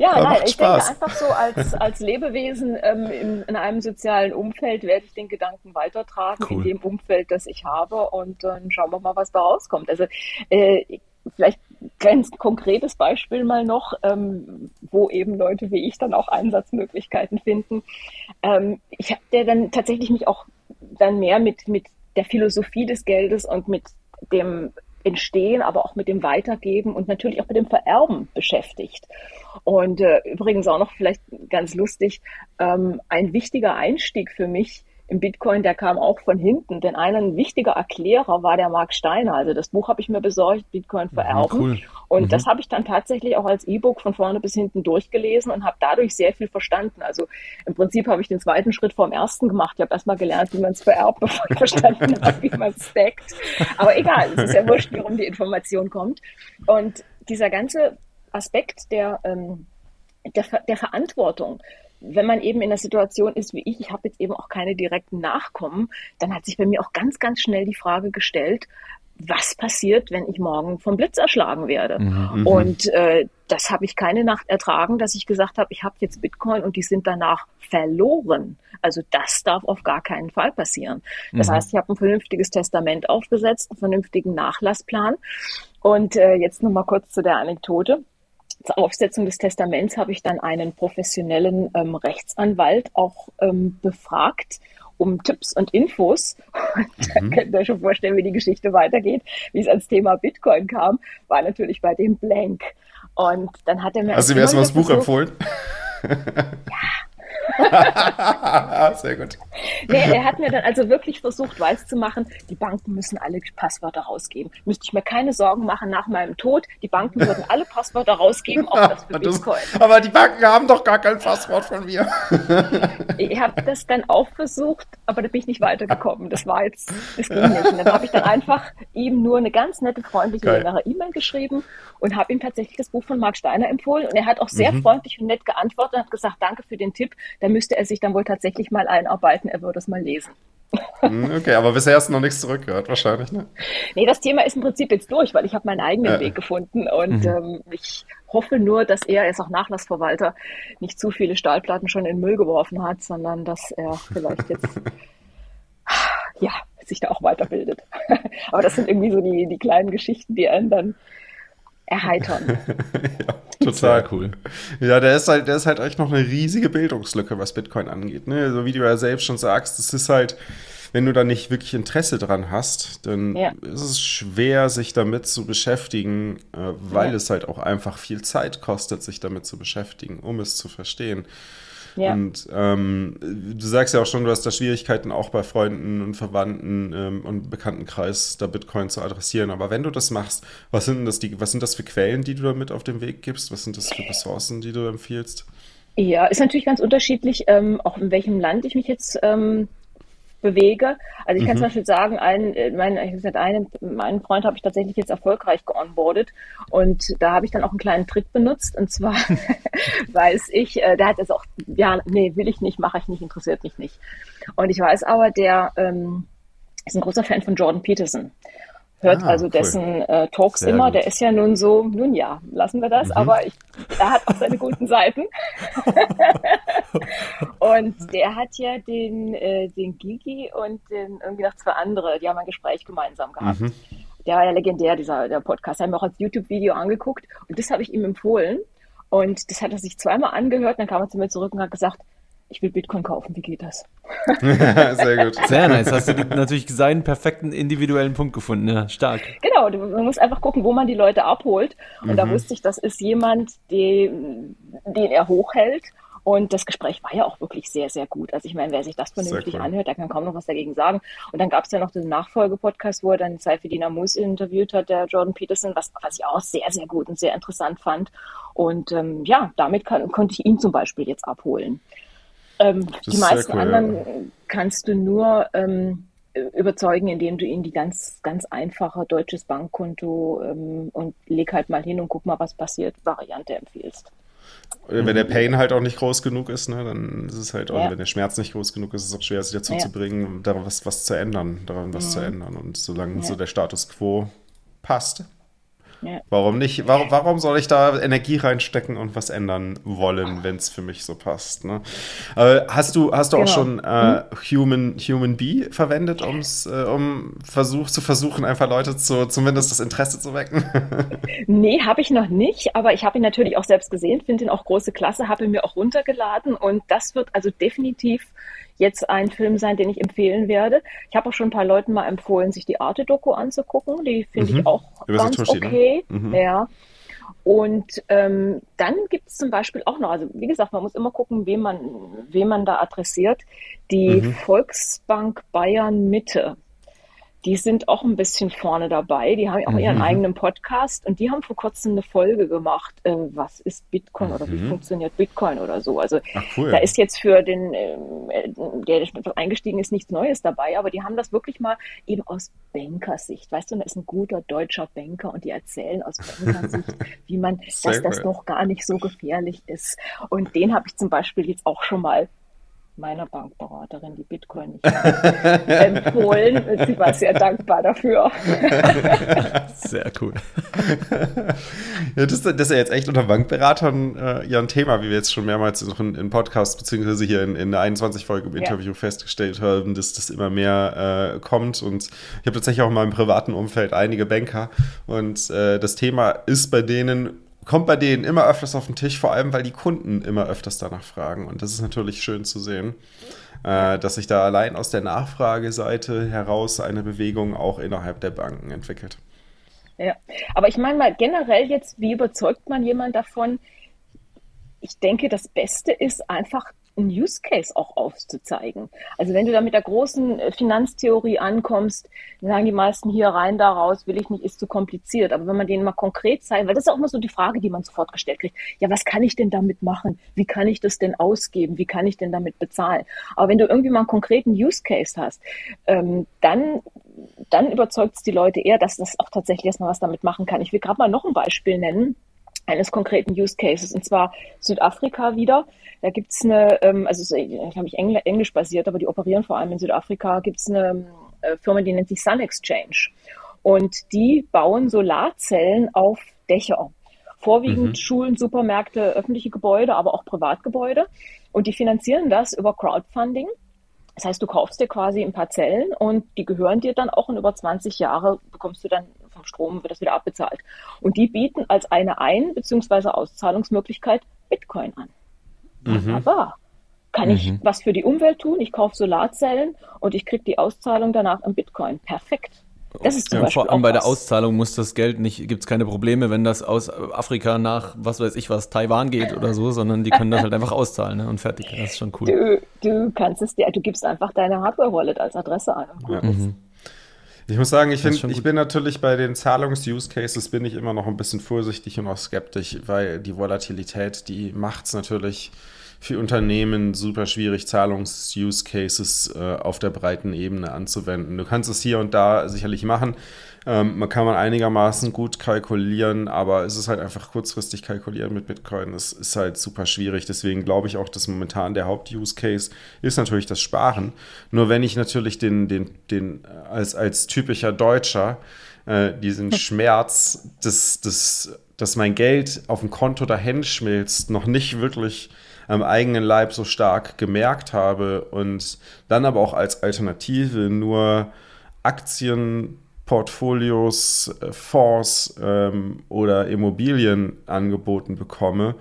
Ja, Aber nein, ich Spaß. denke einfach so als, <laughs> als Lebewesen ähm, in, in, einem sozialen Umfeld werde ich den Gedanken weitertragen, cool. in dem Umfeld, das ich habe und dann schauen wir mal, was da rauskommt. Also äh, vielleicht ganz konkretes Beispiel mal noch, ähm, wo eben Leute wie ich dann auch Einsatzmöglichkeiten finden. Ähm, ich habe der dann tatsächlich mich auch dann mehr mit, mit der Philosophie des Geldes und mit dem Entstehen, aber auch mit dem Weitergeben und natürlich auch mit dem Vererben beschäftigt. Und äh, übrigens auch noch vielleicht ganz lustig, ähm, ein wichtiger Einstieg für mich im Bitcoin, der kam auch von hinten, denn ein wichtiger Erklärer war der Mark Steiner. Also das Buch habe ich mir besorgt, Bitcoin mhm, vererben. Cool. Und mhm. das habe ich dann tatsächlich auch als E-Book von vorne bis hinten durchgelesen und habe dadurch sehr viel verstanden. Also im Prinzip habe ich den zweiten Schritt vom ersten gemacht. Ich habe erstmal gelernt, wie man es vererbt, <laughs> bevor ich verstanden habe, wie man es stackt. Aber egal, es ist ja wurscht, wie rum die Information kommt. Und dieser ganze Aspekt der, ähm, der, der Verantwortung, wenn man eben in der Situation ist wie ich, ich habe jetzt eben auch keine direkten Nachkommen, dann hat sich bei mir auch ganz, ganz schnell die Frage gestellt, was passiert, wenn ich morgen vom Blitz erschlagen werde? Mhm, mhm. und äh, das habe ich keine Nacht ertragen, dass ich gesagt habe, ich habe jetzt Bitcoin und die sind danach verloren. Also das darf auf gar keinen Fall passieren. Das mhm. heißt, ich habe ein vernünftiges Testament aufgesetzt, einen vernünftigen Nachlassplan. Und äh, jetzt nochmal kurz zu der Anekdote zur Aufsetzung des Testaments habe ich dann einen professionellen ähm, Rechtsanwalt auch ähm, befragt um Tipps und Infos. <laughs> Und mhm. da könnt ihr euch schon vorstellen, wie die Geschichte weitergeht. Wie es ans Thema Bitcoin kam, war natürlich bei dem blank. Und dann hat er mir. Hast du mir erstmal das Buch empfohlen? <laughs> <laughs> Ja, Sehr gut. Nee, er hat mir dann also wirklich versucht, weiß zu machen, die Banken müssen alle Passwörter rausgeben. Müsste ich mir keine Sorgen machen nach meinem Tod. Die Banken würden alle Passwörter rausgeben, auch das für <laughs> Bitcoin. aber die Banken haben doch gar kein Passwort von mir. <laughs> ich habe das dann auch versucht, aber da bin ich nicht weitergekommen. Das war jetzt, das ging nicht. Und dann habe ich dann einfach ihm nur eine ganz nette, freundliche, längere E-Mail geschrieben und habe ihm tatsächlich das Buch von Marc Steiner empfohlen. Und er hat auch sehr mhm. freundlich und nett geantwortet und hat gesagt, danke für den Tipp da müsste er sich dann wohl tatsächlich mal einarbeiten, er würde es mal lesen. Hm, okay, aber bisher hast du noch nichts zurückgehört, wahrscheinlich, ne? Nee, das Thema ist im Prinzip jetzt durch, weil ich habe meinen eigenen äh. Weg gefunden und mhm. ähm, ich hoffe nur, dass er, er ist auch Nachlassverwalter, nicht zu viele Stahlplatten schon in den Müll geworfen hat, sondern dass er vielleicht jetzt <laughs> ja, sich da auch weiterbildet. <laughs> aber das sind irgendwie so die, die kleinen Geschichten, die einen dann erheitern. <laughs> ja, total cool. Ja, der ist halt, der ist halt echt noch eine riesige Bildungslücke, was Bitcoin angeht. Ne? Also wie du ja selbst schon sagst, es ist halt, wenn du da nicht wirklich Interesse dran hast, dann ja. ist es schwer, sich damit zu beschäftigen, äh, weil ja. es halt auch einfach viel Zeit kostet, sich damit zu beschäftigen, um es zu verstehen. Ja. Und ähm, du sagst ja auch schon, du hast da Schwierigkeiten auch bei Freunden und Verwandten ähm, und Bekanntenkreis da Bitcoin zu adressieren. Aber wenn du das machst, was sind das, die, was sind das für Quellen, die du damit auf den Weg gibst? Was sind das für Ressourcen, die du empfiehlst? Ja, ist natürlich ganz unterschiedlich, ähm, auch in welchem Land ich mich jetzt ähm, bewege. Also ich kann mhm. zum Beispiel sagen, einen, äh, mein, ich gesagt, einen, meinen Freund habe ich tatsächlich jetzt erfolgreich geonboardet und da habe ich dann auch einen kleinen Trick benutzt und zwar <laughs> weiß ich, äh, der hat jetzt auch, ja, nee, will ich nicht, mache ich nicht, interessiert mich nicht. Und ich weiß aber, der ähm, ist ein großer Fan von Jordan Peterson. Hört ah, also cool. dessen äh, Talks Sehr immer. Gut. Der ist ja nun so, nun ja, lassen wir das, mhm. aber ich, er hat auch seine guten Seiten. <laughs> und der hat ja den, äh, den Gigi und den, irgendwie noch zwei andere, die haben ein Gespräch gemeinsam gehabt. Mhm. Der war ja legendär, dieser der Podcast. Haben wir auch als YouTube-Video angeguckt und das habe ich ihm empfohlen. Und das hat er sich zweimal angehört, dann kam er zu mir zurück und hat gesagt, ich will Bitcoin kaufen, wie geht das? <laughs> Sehr gut. Sehr nice. Hast du natürlich seinen perfekten individuellen Punkt gefunden, ja, stark. Genau, man muss einfach gucken, wo man die Leute abholt. Und mhm. da wusste ich, das ist jemand, den, den er hochhält. Und das Gespräch war ja auch wirklich sehr, sehr gut. Also ich meine, wer sich das vernünftig cool. anhört, der kann kaum noch was dagegen sagen. Und dann gab es ja noch den Nachfolgepodcast, wo er dann Saifedina Mus interviewt hat, der Jordan Peterson, was, was ich auch sehr, sehr gut und sehr interessant fand. Und ähm, ja, damit kann, konnte ich ihn zum Beispiel jetzt abholen. Ähm, die meisten cool, anderen ja. kannst du nur ähm, überzeugen, indem du ihnen die ganz, ganz einfache deutsches Bankkonto ähm, und leg halt mal hin und guck mal, was passiert, Variante empfiehlst. Wenn der Pain halt auch nicht groß genug ist, ne, dann ist es halt auch, ja. wenn der Schmerz nicht groß genug ist, ist es auch schwer, sich dazu ja. zu bringen, daran was, was zu ändern, daran was mhm. zu ändern. Und solange ja. so der Status quo passt, ja. Warum nicht? Warum, warum soll ich da Energie reinstecken und was ändern wollen, wenn es für mich so passt? Ne? Äh, hast du, hast du genau. auch schon äh, mhm. Human, Human Bee verwendet, um's, äh, um Versuch, zu versuchen, einfach Leute zu, zumindest das Interesse zu wecken? <laughs> nee, habe ich noch nicht, aber ich habe ihn natürlich auch selbst gesehen, finde ihn auch große Klasse, habe ihn mir auch runtergeladen und das wird also definitiv jetzt ein Film sein, den ich empfehlen werde. Ich habe auch schon ein paar Leuten mal empfohlen, sich die Arte-Doku anzugucken. Die finde mhm. ich auch Über ganz Satoshi, ne? okay. Ne? Mhm. Ja. Und ähm, dann gibt es zum Beispiel auch noch, also wie gesagt, man muss immer gucken, wen man, wen man da adressiert. Die mhm. Volksbank Bayern Mitte die sind auch ein bisschen vorne dabei. Die haben auch ihren mhm. eigenen Podcast und die haben vor kurzem eine Folge gemacht, äh, was ist Bitcoin mhm. oder wie mhm. funktioniert Bitcoin oder so. Also cool. da ist jetzt für den, äh, der eingestiegen ist, nichts Neues dabei, aber die haben das wirklich mal eben aus Bankersicht. Weißt du, da ist ein guter deutscher Banker und die erzählen aus Bankersicht, <laughs> wie man, dass das doch gar nicht so gefährlich ist. Und den habe ich zum Beispiel jetzt auch schon mal meiner Bankberaterin, die Bitcoin nicht <laughs> empfohlen. Sie war sehr dankbar dafür. <laughs> sehr cool. ja, das, das, ist ja jetzt echt unter Bankberatern äh, ja ein Thema, wie wir jetzt schon mehrmals in, in Podcasts beziehungsweise hier in, in der 21 Folge im Interview ja. festgestellt haben, dass das immer mehr äh, kommt. Und ich habe tatsächlich auch in meinem privaten Umfeld einige Banker und äh, das Thema ist bei denen kommt bei denen immer öfters auf den Tisch, vor allem weil die Kunden immer öfters danach fragen. Und das ist natürlich schön zu sehen, äh, dass sich da allein aus der Nachfrageseite heraus eine Bewegung auch innerhalb der Banken entwickelt. Ja, aber ich meine mal generell jetzt, wie überzeugt man jemand davon? Ich denke, das Beste ist einfach einen Use Case auch aufzuzeigen. Also wenn du da mit der großen äh, Finanztheorie ankommst, dann sagen die meisten hier rein, da raus, will ich nicht, ist zu kompliziert. Aber wenn man denen mal konkret zeigt, weil das ist auch immer so die Frage, die man sofort gestellt kriegt, ja, was kann ich denn damit machen? Wie kann ich das denn ausgeben? Wie kann ich denn damit bezahlen? Aber wenn du irgendwie mal einen konkreten Use Case hast, ähm, dann dann überzeugt es die Leute eher, dass das auch tatsächlich erstmal was damit machen kann. Ich will gerade mal noch ein Beispiel nennen eines konkreten Use Cases, und zwar Südafrika wieder. Da gibt's eine, ähm, also es ist, glaube ich, Engl englisch basiert, aber die operieren vor allem in Südafrika, gibt's eine äh, Firma, die nennt sich Sun Exchange. Und die bauen Solarzellen auf Dächer. Vorwiegend mhm. Schulen, Supermärkte, öffentliche Gebäude, aber auch Privatgebäude. Und die finanzieren das über Crowdfunding. Das heißt, du kaufst dir quasi ein paar Zellen und die gehören dir dann auch und über 20 Jahre bekommst du dann vom Strom, wird das wieder abbezahlt. Und die bieten als eine Ein- bzw. Auszahlungsmöglichkeit Bitcoin an. Mhm. Aber kann ich mhm. was für die Umwelt tun? Ich kaufe Solarzellen und ich kriege die Auszahlung danach in Bitcoin. Perfekt. Das ist zum ja, vor allem bei der Auszahlung muss das Geld nicht, gibt es keine Probleme, wenn das aus Afrika nach, was weiß ich was, Taiwan geht oder so, sondern die können das halt einfach auszahlen ne? und fertig. Das ist schon cool. Du, du kannst es dir, du gibst einfach deine Hardware-Wallet als Adresse ein. Ja. Mhm. Ich muss sagen, ich, find, ich bin natürlich bei den Zahlungs-Use-Cases bin ich immer noch ein bisschen vorsichtig und auch skeptisch, weil die Volatilität, die macht es natürlich für Unternehmen super schwierig, Zahlungs-Use-Cases äh, auf der breiten Ebene anzuwenden. Du kannst es hier und da sicherlich machen. Ähm, man kann man einigermaßen gut kalkulieren, aber es ist halt einfach kurzfristig kalkulieren mit Bitcoin. Das ist halt super schwierig. Deswegen glaube ich auch, dass momentan der Haupt-Use-Case ist natürlich das Sparen. Nur wenn ich natürlich den, den, den als, als typischer Deutscher äh, diesen <laughs> Schmerz, dass, dass, dass mein Geld auf dem Konto dahin schmilzt, noch nicht wirklich am eigenen Leib so stark gemerkt habe und dann aber auch als Alternative nur Aktien Portfolios, äh, Fonds ähm, oder Immobilien angeboten bekomme,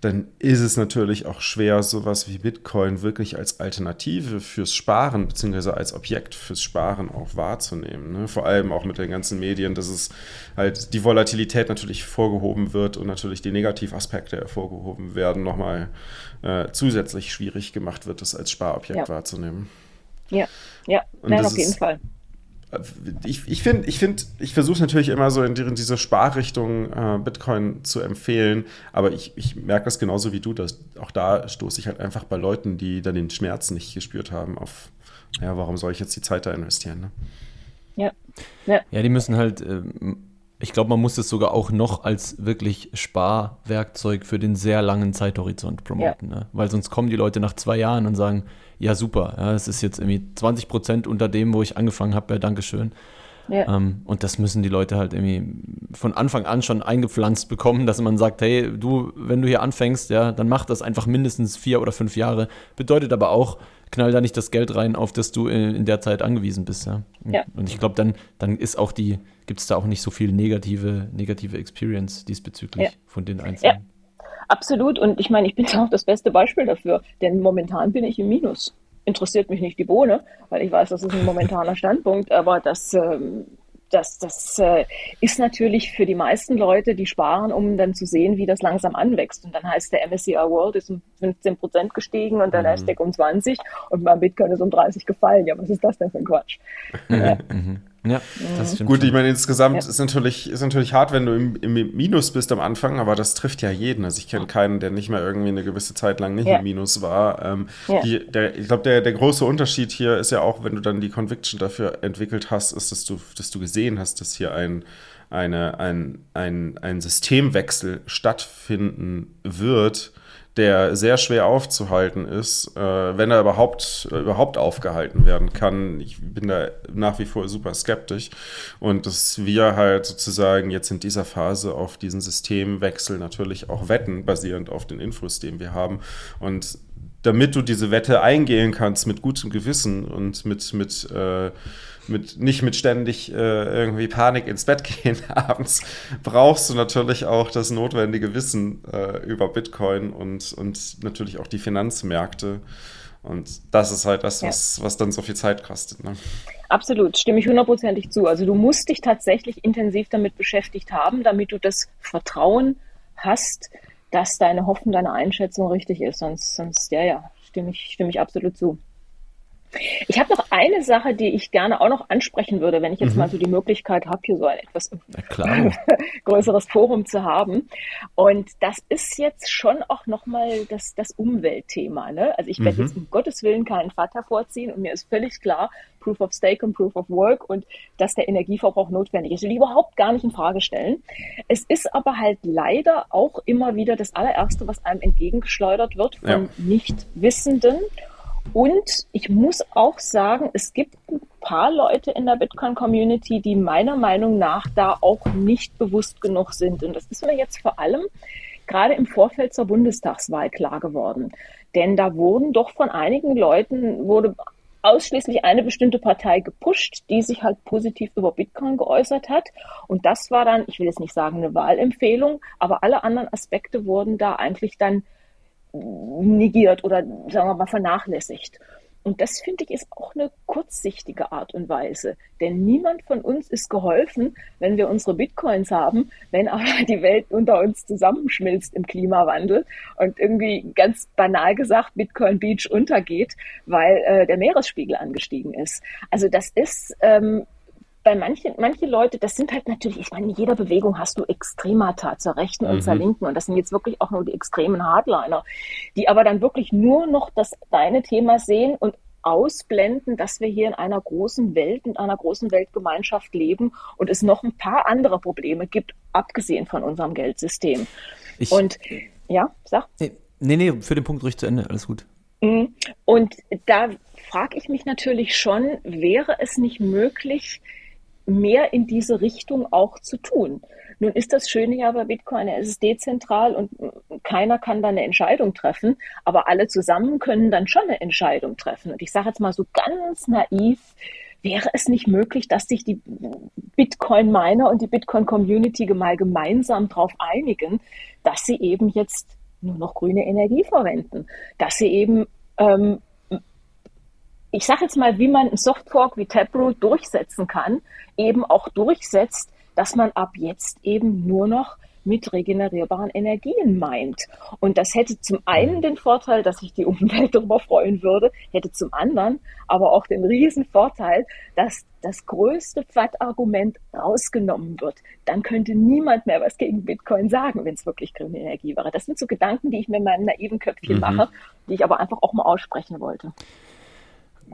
dann ist es natürlich auch schwer, sowas wie Bitcoin wirklich als Alternative fürs Sparen beziehungsweise als Objekt fürs Sparen auch wahrzunehmen. Ne? Vor allem auch mit den ganzen Medien, dass es halt die Volatilität natürlich vorgehoben wird und natürlich die Negativaspekte hervorgehoben werden, nochmal äh, zusätzlich schwierig gemacht wird, das als Sparobjekt ja. wahrzunehmen. Ja, ja, Nein, auf jeden Fall ich, ich finde, ich, find, ich versuche natürlich immer so in, die, in diese Sparrichtung äh, Bitcoin zu empfehlen, aber ich, ich merke das genauso wie du, dass auch da stoße ich halt einfach bei Leuten, die dann den Schmerz nicht gespürt haben, auf, ja, warum soll ich jetzt die Zeit da investieren? Ne? Ja. ja. Ja, die müssen halt, äh, ich glaube, man muss es sogar auch noch als wirklich Sparwerkzeug für den sehr langen Zeithorizont promoten, ja. ne? weil sonst kommen die Leute nach zwei Jahren und sagen, ja super, ja, es ist jetzt irgendwie 20 Prozent unter dem, wo ich angefangen habe, ja, Dankeschön. Ja. Ähm, und das müssen die Leute halt irgendwie von Anfang an schon eingepflanzt bekommen, dass man sagt, hey, du, wenn du hier anfängst, ja, dann mach das einfach mindestens vier oder fünf Jahre. Bedeutet aber auch, knall da nicht das Geld rein, auf das du in, in der Zeit angewiesen bist, ja. ja. Und ich glaube, dann, dann ist auch die, gibt es da auch nicht so viel negative, negative Experience diesbezüglich ja. von den Einzelnen. Absolut. Und ich meine, ich bin <laughs> auch das beste Beispiel dafür, denn momentan bin ich im Minus. Interessiert mich nicht die Bohne, weil ich weiß, das ist ein momentaner Standpunkt, aber das, ähm, das, das äh, ist natürlich für die meisten Leute, die sparen, um dann zu sehen, wie das langsam anwächst. Und dann heißt der MSCI World ist um 15 Prozent gestiegen und der mhm. Nasdaq um 20 und mein Bitcoin ist um 30 gefallen. Ja, was ist das denn für ein Quatsch? ja. <laughs> Ja, das stimmt. Gut, ich meine, insgesamt ja. ist, natürlich, ist natürlich hart, wenn du im, im, Minus bist am Anfang, aber das trifft ja jeden. Also ich kenne keinen, der nicht mehr irgendwie eine gewisse Zeit lang nicht ja. im Minus war. Ähm, ja. die, der, ich glaube, der, der große Unterschied hier ist ja auch, wenn du dann die Conviction dafür entwickelt hast, ist, dass du, dass du gesehen hast, dass hier ein, eine, ein, ein, ein Systemwechsel stattfinden wird der sehr schwer aufzuhalten ist, äh, wenn er überhaupt, äh, überhaupt aufgehalten werden kann. Ich bin da nach wie vor super skeptisch und dass wir halt sozusagen jetzt in dieser Phase auf diesen Systemwechsel natürlich auch wetten, basierend auf den Infos, den wir haben und damit du diese Wette eingehen kannst mit gutem Gewissen und mit, mit äh, mit, nicht mit ständig äh, irgendwie Panik ins Bett gehen <laughs> abends, brauchst du natürlich auch das notwendige Wissen äh, über Bitcoin und, und natürlich auch die Finanzmärkte. Und das ist halt das, was, ja. was dann so viel Zeit kostet. Ne? Absolut, stimme ich hundertprozentig zu. Also du musst dich tatsächlich intensiv damit beschäftigt haben, damit du das Vertrauen hast, dass deine Hoffnung, deine Einschätzung richtig ist. Sonst, sonst ja, ja, stimme ich, stimme ich absolut zu. Ich habe noch eine Sache, die ich gerne auch noch ansprechen würde, wenn ich jetzt mhm. mal so die Möglichkeit habe, hier so ein etwas <laughs> größeres Forum zu haben. Und das ist jetzt schon auch nochmal das, das Umweltthema. Ne? Also ich werde mhm. jetzt um Gottes Willen keinen Vater vorziehen und mir ist völlig klar, Proof of Stake und Proof of Work und dass der Energieverbrauch notwendig ist. Ich will überhaupt gar nicht in Frage stellen. Es ist aber halt leider auch immer wieder das allererste, was einem entgegengeschleudert wird von ja. Nichtwissenden und ich muss auch sagen, es gibt ein paar Leute in der Bitcoin-Community, die meiner Meinung nach da auch nicht bewusst genug sind. Und das ist mir jetzt vor allem gerade im Vorfeld zur Bundestagswahl klar geworden. Denn da wurden doch von einigen Leuten, wurde ausschließlich eine bestimmte Partei gepusht, die sich halt positiv über Bitcoin geäußert hat. Und das war dann, ich will jetzt nicht sagen eine Wahlempfehlung, aber alle anderen Aspekte wurden da eigentlich dann negiert oder sagen wir mal vernachlässigt. Und das finde ich ist auch eine kurzsichtige Art und Weise. Denn niemand von uns ist geholfen, wenn wir unsere Bitcoins haben, wenn aber die Welt unter uns zusammenschmilzt im Klimawandel und irgendwie ganz banal gesagt Bitcoin Beach untergeht, weil äh, der Meeresspiegel angestiegen ist. Also das ist ähm, bei manchen, manche Leute, das sind halt natürlich, ich meine, in jeder Bewegung hast du Extremata zur Rechten und zur mhm. Linken und das sind jetzt wirklich auch nur die extremen Hardliner, die aber dann wirklich nur noch das deine Thema sehen und ausblenden, dass wir hier in einer großen Welt, in einer großen Weltgemeinschaft leben und es noch ein paar andere Probleme gibt, abgesehen von unserem Geldsystem. Ich, und ja, sag. Nee, nee, für den Punkt ruhig zu Ende, alles gut. Mhm. Und da frage ich mich natürlich schon, wäre es nicht möglich, mehr in diese Richtung auch zu tun. Nun ist das Schöne ja bei Bitcoin, es ist dezentral und keiner kann da eine Entscheidung treffen, aber alle zusammen können dann schon eine Entscheidung treffen. Und ich sage jetzt mal so ganz naiv, wäre es nicht möglich, dass sich die Bitcoin-Miner und die Bitcoin-Community mal gemeinsam darauf einigen, dass sie eben jetzt nur noch grüne Energie verwenden, dass sie eben ähm, ich sage jetzt mal, wie man ein Softfork wie Taproot durchsetzen kann, eben auch durchsetzt, dass man ab jetzt eben nur noch mit regenerierbaren Energien meint. Und das hätte zum einen den Vorteil, dass sich die Umwelt <laughs> darüber freuen würde, hätte zum anderen aber auch den riesen Vorteil, dass das größte FAT-Argument rausgenommen wird. Dann könnte niemand mehr was gegen Bitcoin sagen, wenn es wirklich grüne Energie wäre. Das sind so Gedanken, die ich mir in meinem naiven Köpfchen mhm. mache, die ich aber einfach auch mal aussprechen wollte.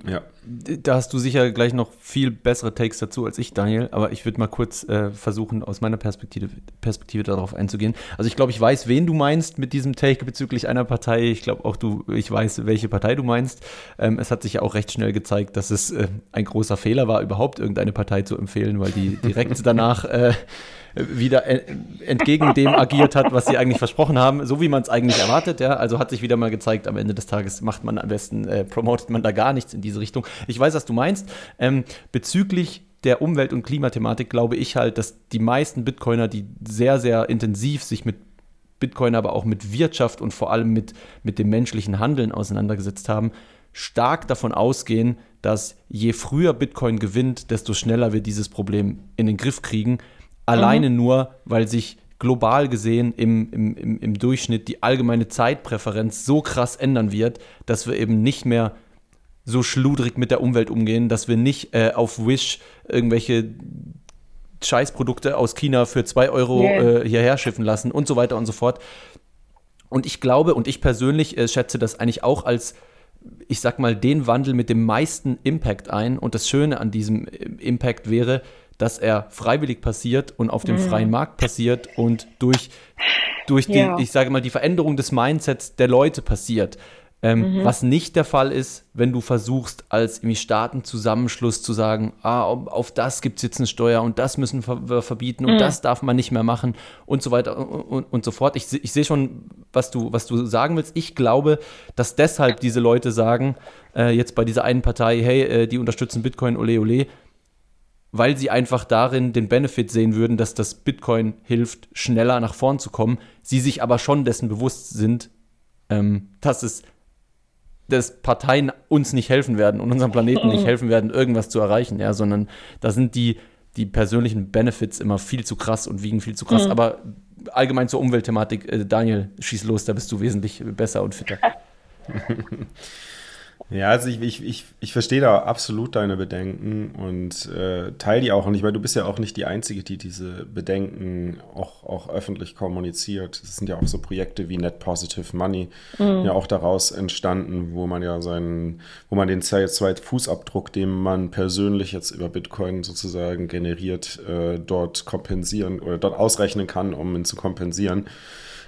Ja. Da hast du sicher gleich noch viel bessere Takes dazu als ich, Daniel, aber ich würde mal kurz äh, versuchen, aus meiner Perspektive, Perspektive darauf einzugehen. Also ich glaube, ich weiß, wen du meinst mit diesem Take bezüglich einer Partei. Ich glaube auch du, ich weiß, welche Partei du meinst. Ähm, es hat sich ja auch recht schnell gezeigt, dass es äh, ein großer Fehler war, überhaupt irgendeine Partei zu empfehlen, weil die direkt <laughs> danach äh, wieder entgegen dem agiert hat, was sie eigentlich versprochen haben, so wie man es eigentlich erwartet. Ja? Also hat sich wieder mal gezeigt, am Ende des Tages macht man am besten, äh, promotet man da gar nichts in diese Richtung. Ich weiß, was du meinst. Ähm, bezüglich der Umwelt- und Klimathematik glaube ich halt, dass die meisten Bitcoiner, die sehr, sehr intensiv sich mit Bitcoin, aber auch mit Wirtschaft und vor allem mit, mit dem menschlichen Handeln auseinandergesetzt haben, stark davon ausgehen, dass je früher Bitcoin gewinnt, desto schneller wir dieses Problem in den Griff kriegen. Alleine mhm. nur, weil sich global gesehen im, im, im, im Durchschnitt die allgemeine Zeitpräferenz so krass ändern wird, dass wir eben nicht mehr so schludrig mit der Umwelt umgehen, dass wir nicht äh, auf Wish irgendwelche Scheißprodukte aus China für 2 Euro yeah. äh, hierher schiffen lassen und so weiter und so fort. Und ich glaube und ich persönlich äh, schätze das eigentlich auch als, ich sag mal, den Wandel mit dem meisten Impact ein. Und das Schöne an diesem äh, Impact wäre, dass er freiwillig passiert und auf dem mhm. freien Markt passiert und durch, durch ja. ich sage mal, die Veränderung des Mindsets der Leute passiert. Ähm, mhm. Was nicht der Fall ist, wenn du versuchst, als irgendwie Staatenzusammenschluss zu sagen, ah, auf das gibt es jetzt eine Steuer und das müssen wir verbieten und mhm. das darf man nicht mehr machen und so weiter und, und so fort. Ich, ich sehe schon, was du, was du sagen willst. Ich glaube, dass deshalb diese Leute sagen, äh, jetzt bei dieser einen Partei, hey, äh, die unterstützen Bitcoin, ole ole, weil sie einfach darin den Benefit sehen würden, dass das Bitcoin hilft, schneller nach vorn zu kommen, sie sich aber schon dessen bewusst sind, ähm, dass es dass Parteien uns nicht helfen werden und unserem Planeten nicht <laughs> helfen werden, irgendwas zu erreichen, ja, sondern da sind die, die persönlichen Benefits immer viel zu krass und wiegen viel zu krass. Mhm. Aber allgemein zur Umweltthematik, äh, Daniel, schieß los, da bist du wesentlich besser und fitter. <laughs> Ja, also ich, ich, ich, ich verstehe da absolut deine Bedenken und äh, teile die auch. Ich meine, du bist ja auch nicht die Einzige, die diese Bedenken auch, auch öffentlich kommuniziert. Es sind ja auch so Projekte wie Net Positive Money mhm. ja auch daraus entstanden, wo man ja seinen, wo man den CO2-Fußabdruck, den man persönlich jetzt über Bitcoin sozusagen generiert, äh, dort kompensieren oder dort ausrechnen kann, um ihn zu kompensieren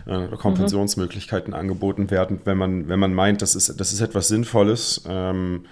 äh, Kompensationsmöglichkeiten mhm. angeboten werden, wenn man, wenn man meint, das ist, das ist etwas Sinnvolles. Ähm,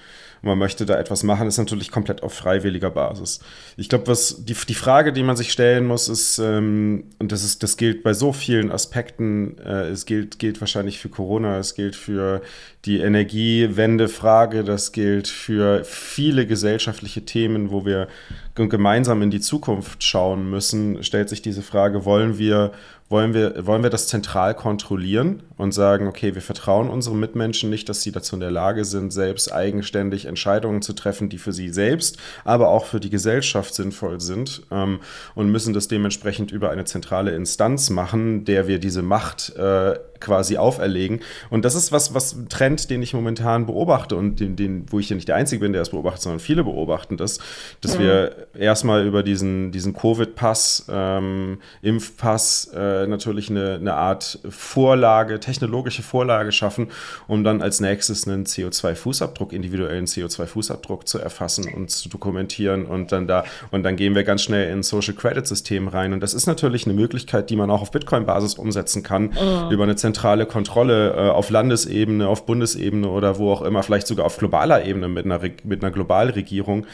man möchte da etwas machen, ist natürlich komplett auf freiwilliger Basis. Ich glaube, was die, die Frage, die man sich stellen muss, ist, ähm, und das ist, das gilt bei so vielen Aspekten, äh, es gilt, gilt wahrscheinlich für Corona, es gilt für die Energiewende-Frage, das gilt für viele gesellschaftliche Themen, wo wir gemeinsam in die Zukunft schauen müssen, stellt sich diese Frage, wollen wir wollen wir, wollen wir das zentral kontrollieren und sagen, okay, wir vertrauen unseren Mitmenschen nicht, dass sie dazu in der Lage sind, selbst eigenständig Entscheidungen zu treffen, die für sie selbst, aber auch für die Gesellschaft sinnvoll sind ähm, und müssen das dementsprechend über eine zentrale Instanz machen, der wir diese Macht äh, quasi auferlegen. Und das ist was, was ein Trend, den ich momentan beobachte und den, den, wo ich ja nicht der Einzige bin, der es beobachtet, sondern viele beobachten das, dass mhm. wir erstmal über diesen, diesen Covid-Pass, ähm, Impfpass äh, natürlich eine, eine Art Vorlage, technologische Vorlage schaffen, um dann als nächstes einen CO2-Fußabdruck, individuellen CO2-Fußabdruck zu erfassen und zu dokumentieren und dann da, und dann gehen wir ganz schnell in Social Credit System rein. Und das ist natürlich eine Möglichkeit, die man auch auf Bitcoin-Basis umsetzen kann, mhm. über eine zentrale Kontrolle äh, auf Landesebene, auf Bundesebene oder wo auch immer, vielleicht sogar auf globaler Ebene mit einer, mit einer Globalregierung.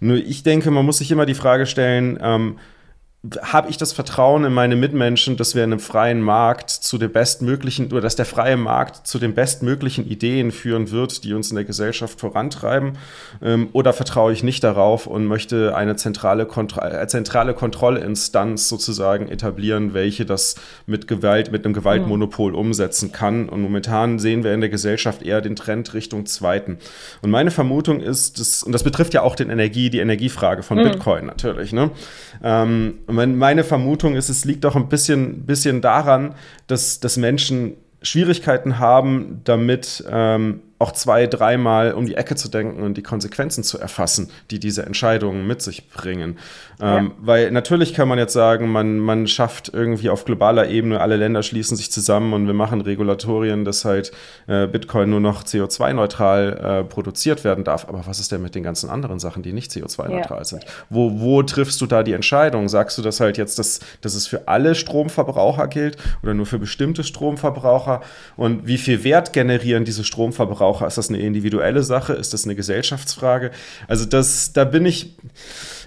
Nur ich denke, man muss sich immer die Frage stellen, ähm, habe ich das Vertrauen in meine Mitmenschen, dass wir in einem freien Markt zu den bestmöglichen oder dass der freie Markt zu den bestmöglichen Ideen führen wird, die uns in der Gesellschaft vorantreiben? Ähm, oder vertraue ich nicht darauf und möchte eine zentrale, Kontro äh, zentrale Kontrollinstanz sozusagen etablieren, welche das mit Gewalt, mit einem Gewaltmonopol umsetzen kann? Und momentan sehen wir in der Gesellschaft eher den Trend Richtung Zweiten. Und meine Vermutung ist, dass, und das betrifft ja auch den Energie, die Energiefrage von mhm. Bitcoin natürlich, ne? Ähm, meine Vermutung ist, es liegt auch ein bisschen, bisschen daran, dass, dass Menschen Schwierigkeiten haben, damit ähm, auch zwei, dreimal um die Ecke zu denken und die Konsequenzen zu erfassen, die diese Entscheidungen mit sich bringen. Ähm, ja. Weil natürlich kann man jetzt sagen, man, man schafft irgendwie auf globaler Ebene, alle Länder schließen sich zusammen und wir machen Regulatorien, dass halt äh, Bitcoin nur noch CO2-neutral äh, produziert werden darf. Aber was ist denn mit den ganzen anderen Sachen, die nicht CO2-neutral ja. sind? Wo, wo triffst du da die Entscheidung? Sagst du das halt jetzt, dass, dass es für alle Stromverbraucher gilt oder nur für bestimmte Stromverbraucher? Und wie viel Wert generieren diese Stromverbraucher? Verbraucher? Ist das eine individuelle Sache? Ist das eine Gesellschaftsfrage? Also das, da bin ich,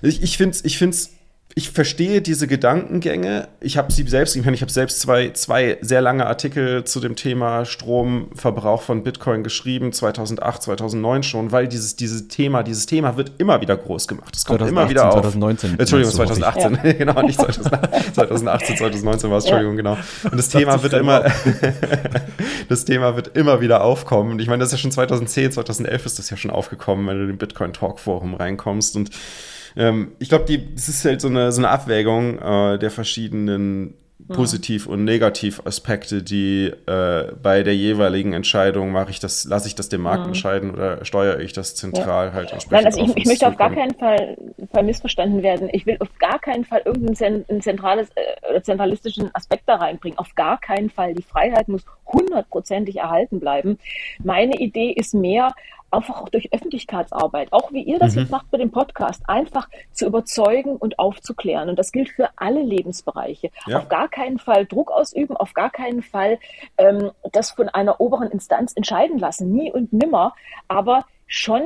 ich, ich finde es ich find's ich verstehe diese Gedankengänge. Ich habe sie selbst, ich, meine, ich habe selbst zwei, zwei sehr lange Artikel zu dem Thema Stromverbrauch von Bitcoin geschrieben, 2008, 2009 schon, weil dieses, dieses Thema, dieses Thema wird immer wieder groß gemacht. Es kommt 2018, immer wieder auf. 2019. Entschuldigung, 2018, ja. <laughs> genau, nicht 2018, 2018, 2019 war es, Entschuldigung, ja. genau. Und das, das Thema wird immer, <laughs> das Thema wird immer wieder aufkommen. Und ich meine, das ist ja schon 2010, 2011 ist das ja schon aufgekommen, wenn du in den Bitcoin Talk Forum reinkommst und ähm, ich glaube, das ist halt so eine, so eine Abwägung äh, der verschiedenen Positiv- und Negativaspekte, die äh, bei der jeweiligen Entscheidung mache ich das, lasse ich das dem Markt mhm. entscheiden oder steuere ich das zentral ja. halt entsprechend. Nein, also ich, ich möchte auf gar keinen Fall, Fall missverstanden werden. Ich will auf gar keinen Fall irgendeinen zentrales, äh, zentralistischen Aspekt da reinbringen. Auf gar keinen Fall. Die Freiheit muss hundertprozentig erhalten bleiben. Meine Idee ist mehr, einfach auch durch Öffentlichkeitsarbeit, auch wie ihr das mhm. jetzt macht bei dem Podcast, einfach zu überzeugen und aufzuklären. Und das gilt für alle Lebensbereiche. Ja. Auf gar keinen Fall Druck ausüben, auf gar keinen Fall ähm, das von einer oberen Instanz entscheiden lassen, nie und nimmer, aber schon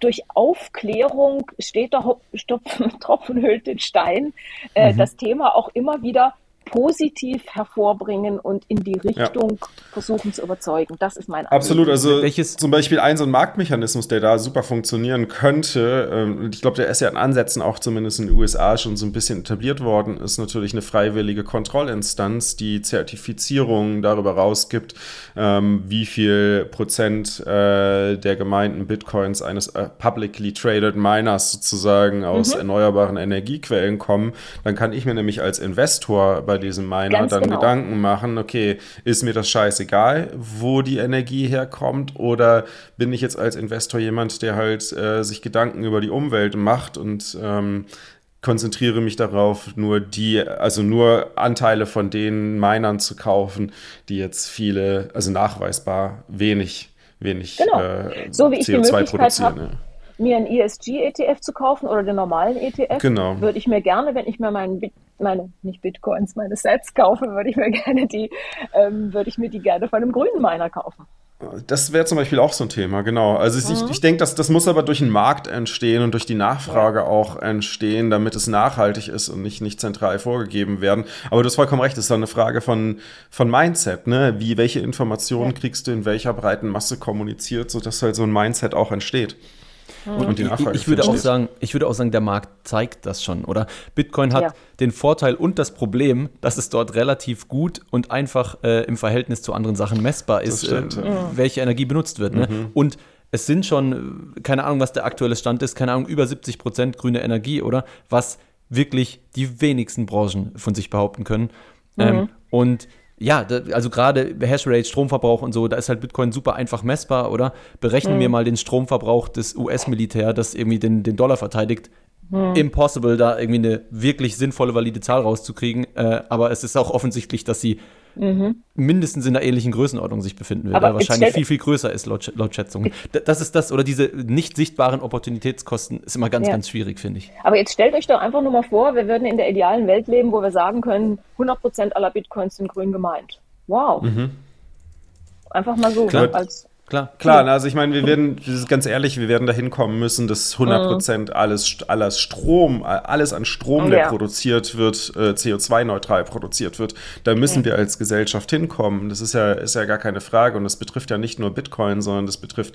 durch Aufklärung steht der <laughs> Tropfen hüllt den Stein, äh, mhm. das Thema auch immer wieder positiv hervorbringen und in die Richtung ja. versuchen zu überzeugen. Das ist mein Anliegen. Absolut, also Welches? zum Beispiel ein so ein Marktmechanismus, der da super funktionieren könnte, ähm, und ich glaube, der ist ja in Ansätzen auch zumindest in den USA schon so ein bisschen etabliert worden, ist natürlich eine freiwillige Kontrollinstanz, die Zertifizierungen darüber rausgibt, ähm, wie viel Prozent äh, der gemeinten Bitcoins eines äh, publicly traded Miners sozusagen aus mhm. erneuerbaren Energiequellen kommen. Dann kann ich mir nämlich als Investor bei bei diesem Miner Ganz dann genau. Gedanken machen, okay, ist mir das scheißegal, wo die Energie herkommt oder bin ich jetzt als Investor jemand, der halt äh, sich Gedanken über die Umwelt macht und ähm, konzentriere mich darauf, nur die, also nur Anteile von den Minern zu kaufen, die jetzt viele, also nachweisbar wenig, wenig genau. äh, so wie ich CO2 produzieren. Hab, mir einen ESG-ETF zu kaufen oder den normalen ETF, genau. würde ich mir gerne, wenn ich mir meinen meine, nicht Bitcoins, meine Sets kaufe, würde ich mir <laughs> gerne die, ähm, würde ich mir die gerne von einem grünen Miner kaufen. Das wäre zum Beispiel auch so ein Thema, genau. Also mhm. ich, ich denke, das, das muss aber durch den Markt entstehen und durch die Nachfrage ja. auch entstehen, damit es nachhaltig ist und nicht, nicht zentral vorgegeben werden. Aber du hast vollkommen recht, es ist eine Frage von, von Mindset, ne? Wie, welche Informationen ja. kriegst du in welcher breiten Masse kommuniziert, sodass halt so ein Mindset auch entsteht. Und, und die Nachfrage ich, ich würde auch sagen, ich würde auch sagen, der Markt zeigt das schon, oder? Bitcoin hat ja. den Vorteil und das Problem, dass es dort relativ gut und einfach äh, im Verhältnis zu anderen Sachen messbar ist, stimmt, äh, ja. welche Energie benutzt wird. Ne? Mhm. Und es sind schon, keine Ahnung, was der aktuelle Stand ist, keine Ahnung, über 70 Prozent grüne Energie, oder? Was wirklich die wenigsten Branchen von sich behaupten können. Mhm. Ähm, und ja, also gerade Hashrate, Stromverbrauch und so, da ist halt Bitcoin super einfach messbar, oder? Berechnen mhm. wir mal den Stromverbrauch des US-Militär, das irgendwie den, den Dollar verteidigt. Mhm. Impossible, da irgendwie eine wirklich sinnvolle, valide Zahl rauszukriegen. Äh, aber es ist auch offensichtlich, dass sie mhm. mindestens in einer ähnlichen Größenordnung sich befinden wird, weil wahrscheinlich viel, viel größer ist laut, laut Schätzungen. Das ist das, oder diese nicht sichtbaren Opportunitätskosten ist immer ganz, ja. ganz schwierig, finde ich. Aber jetzt stellt euch doch einfach nur mal vor, wir würden in der idealen Welt leben, wo wir sagen können, 100% aller Bitcoins sind grün gemeint. Wow. Mhm. Einfach mal so Klar. als Klar, klar. Also ich meine, wir werden, ganz ehrlich, wir werden dahin kommen müssen, dass 100 Prozent mhm. alles, alles Strom, alles an Strom, der ja. produziert wird, äh, CO2-neutral produziert wird. Da müssen ja. wir als Gesellschaft hinkommen. Das ist ja, ist ja gar keine Frage. Und das betrifft ja nicht nur Bitcoin, sondern das betrifft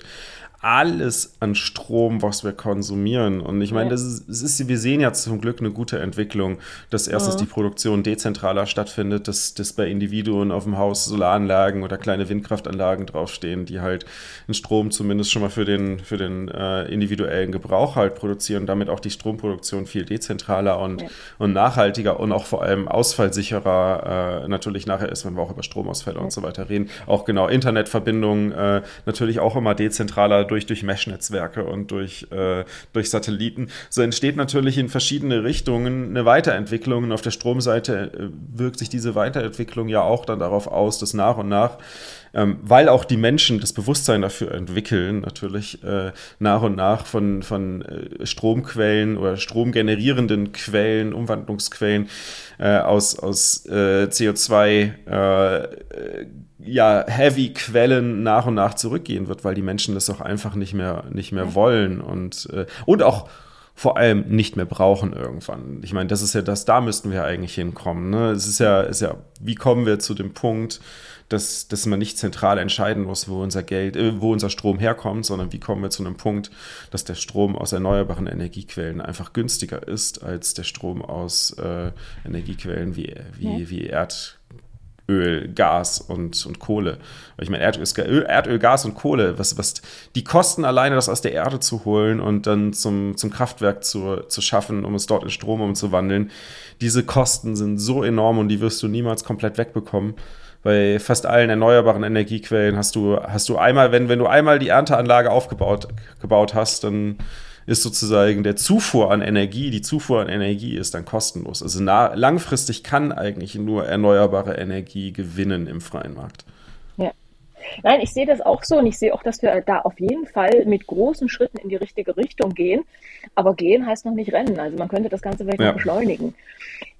alles an Strom, was wir konsumieren. Und ich meine, ja. das ist, das ist, wir sehen ja zum Glück eine gute Entwicklung, dass erstens ja. die Produktion dezentraler stattfindet, dass, dass bei Individuen auf dem Haus Solaranlagen oder kleine Windkraftanlagen draufstehen, die halt den Strom zumindest schon mal für den, für den äh, individuellen Gebrauch halt produzieren, damit auch die Stromproduktion viel dezentraler und, ja. und nachhaltiger und auch vor allem ausfallsicherer äh, natürlich nachher ist, wenn wir auch über Stromausfälle und so weiter reden. Auch genau Internetverbindungen äh, natürlich auch immer dezentraler durch, durch Mesh-Netzwerke und durch, äh, durch Satelliten. So entsteht natürlich in verschiedene Richtungen eine Weiterentwicklung. Und auf der Stromseite äh, wirkt sich diese Weiterentwicklung ja auch dann darauf aus, dass nach und nach ähm, weil auch die Menschen das Bewusstsein dafür entwickeln, natürlich äh, nach und nach von, von äh, Stromquellen oder stromgenerierenden Quellen, Umwandlungsquellen äh, aus, aus äh, CO2 ja, Heavy-Quellen nach und nach zurückgehen wird, weil die Menschen das auch einfach nicht mehr, nicht mehr wollen und, äh, und auch vor allem nicht mehr brauchen irgendwann. Ich meine, das ist ja das, da müssten wir eigentlich hinkommen. Ne? Es ist ja, ist ja, wie kommen wir zu dem Punkt, dass, dass man nicht zentral entscheiden muss, wo unser Geld, äh, wo unser Strom herkommt, sondern wie kommen wir zu einem Punkt, dass der Strom aus erneuerbaren Energiequellen einfach günstiger ist als der Strom aus äh, Energiequellen wie, wie, ja. wie Erd, Öl, Gas und, und Kohle. Ich meine, Erdöl, Erdöl, Gas und Kohle, was, was die Kosten alleine, das aus der Erde zu holen und dann zum, zum Kraftwerk zu, zu schaffen, um es dort in Strom umzuwandeln, diese Kosten sind so enorm und die wirst du niemals komplett wegbekommen. Bei fast allen erneuerbaren Energiequellen hast du, hast du einmal, wenn, wenn du einmal die Ernteanlage aufgebaut gebaut hast, dann ist sozusagen der Zufuhr an Energie, die Zufuhr an Energie ist dann kostenlos. Also langfristig kann eigentlich nur erneuerbare Energie gewinnen im freien Markt. Nein, ich sehe das auch so und ich sehe auch, dass wir da auf jeden Fall mit großen Schritten in die richtige Richtung gehen. Aber gehen heißt noch nicht rennen. Also man könnte das Ganze vielleicht ja. noch beschleunigen.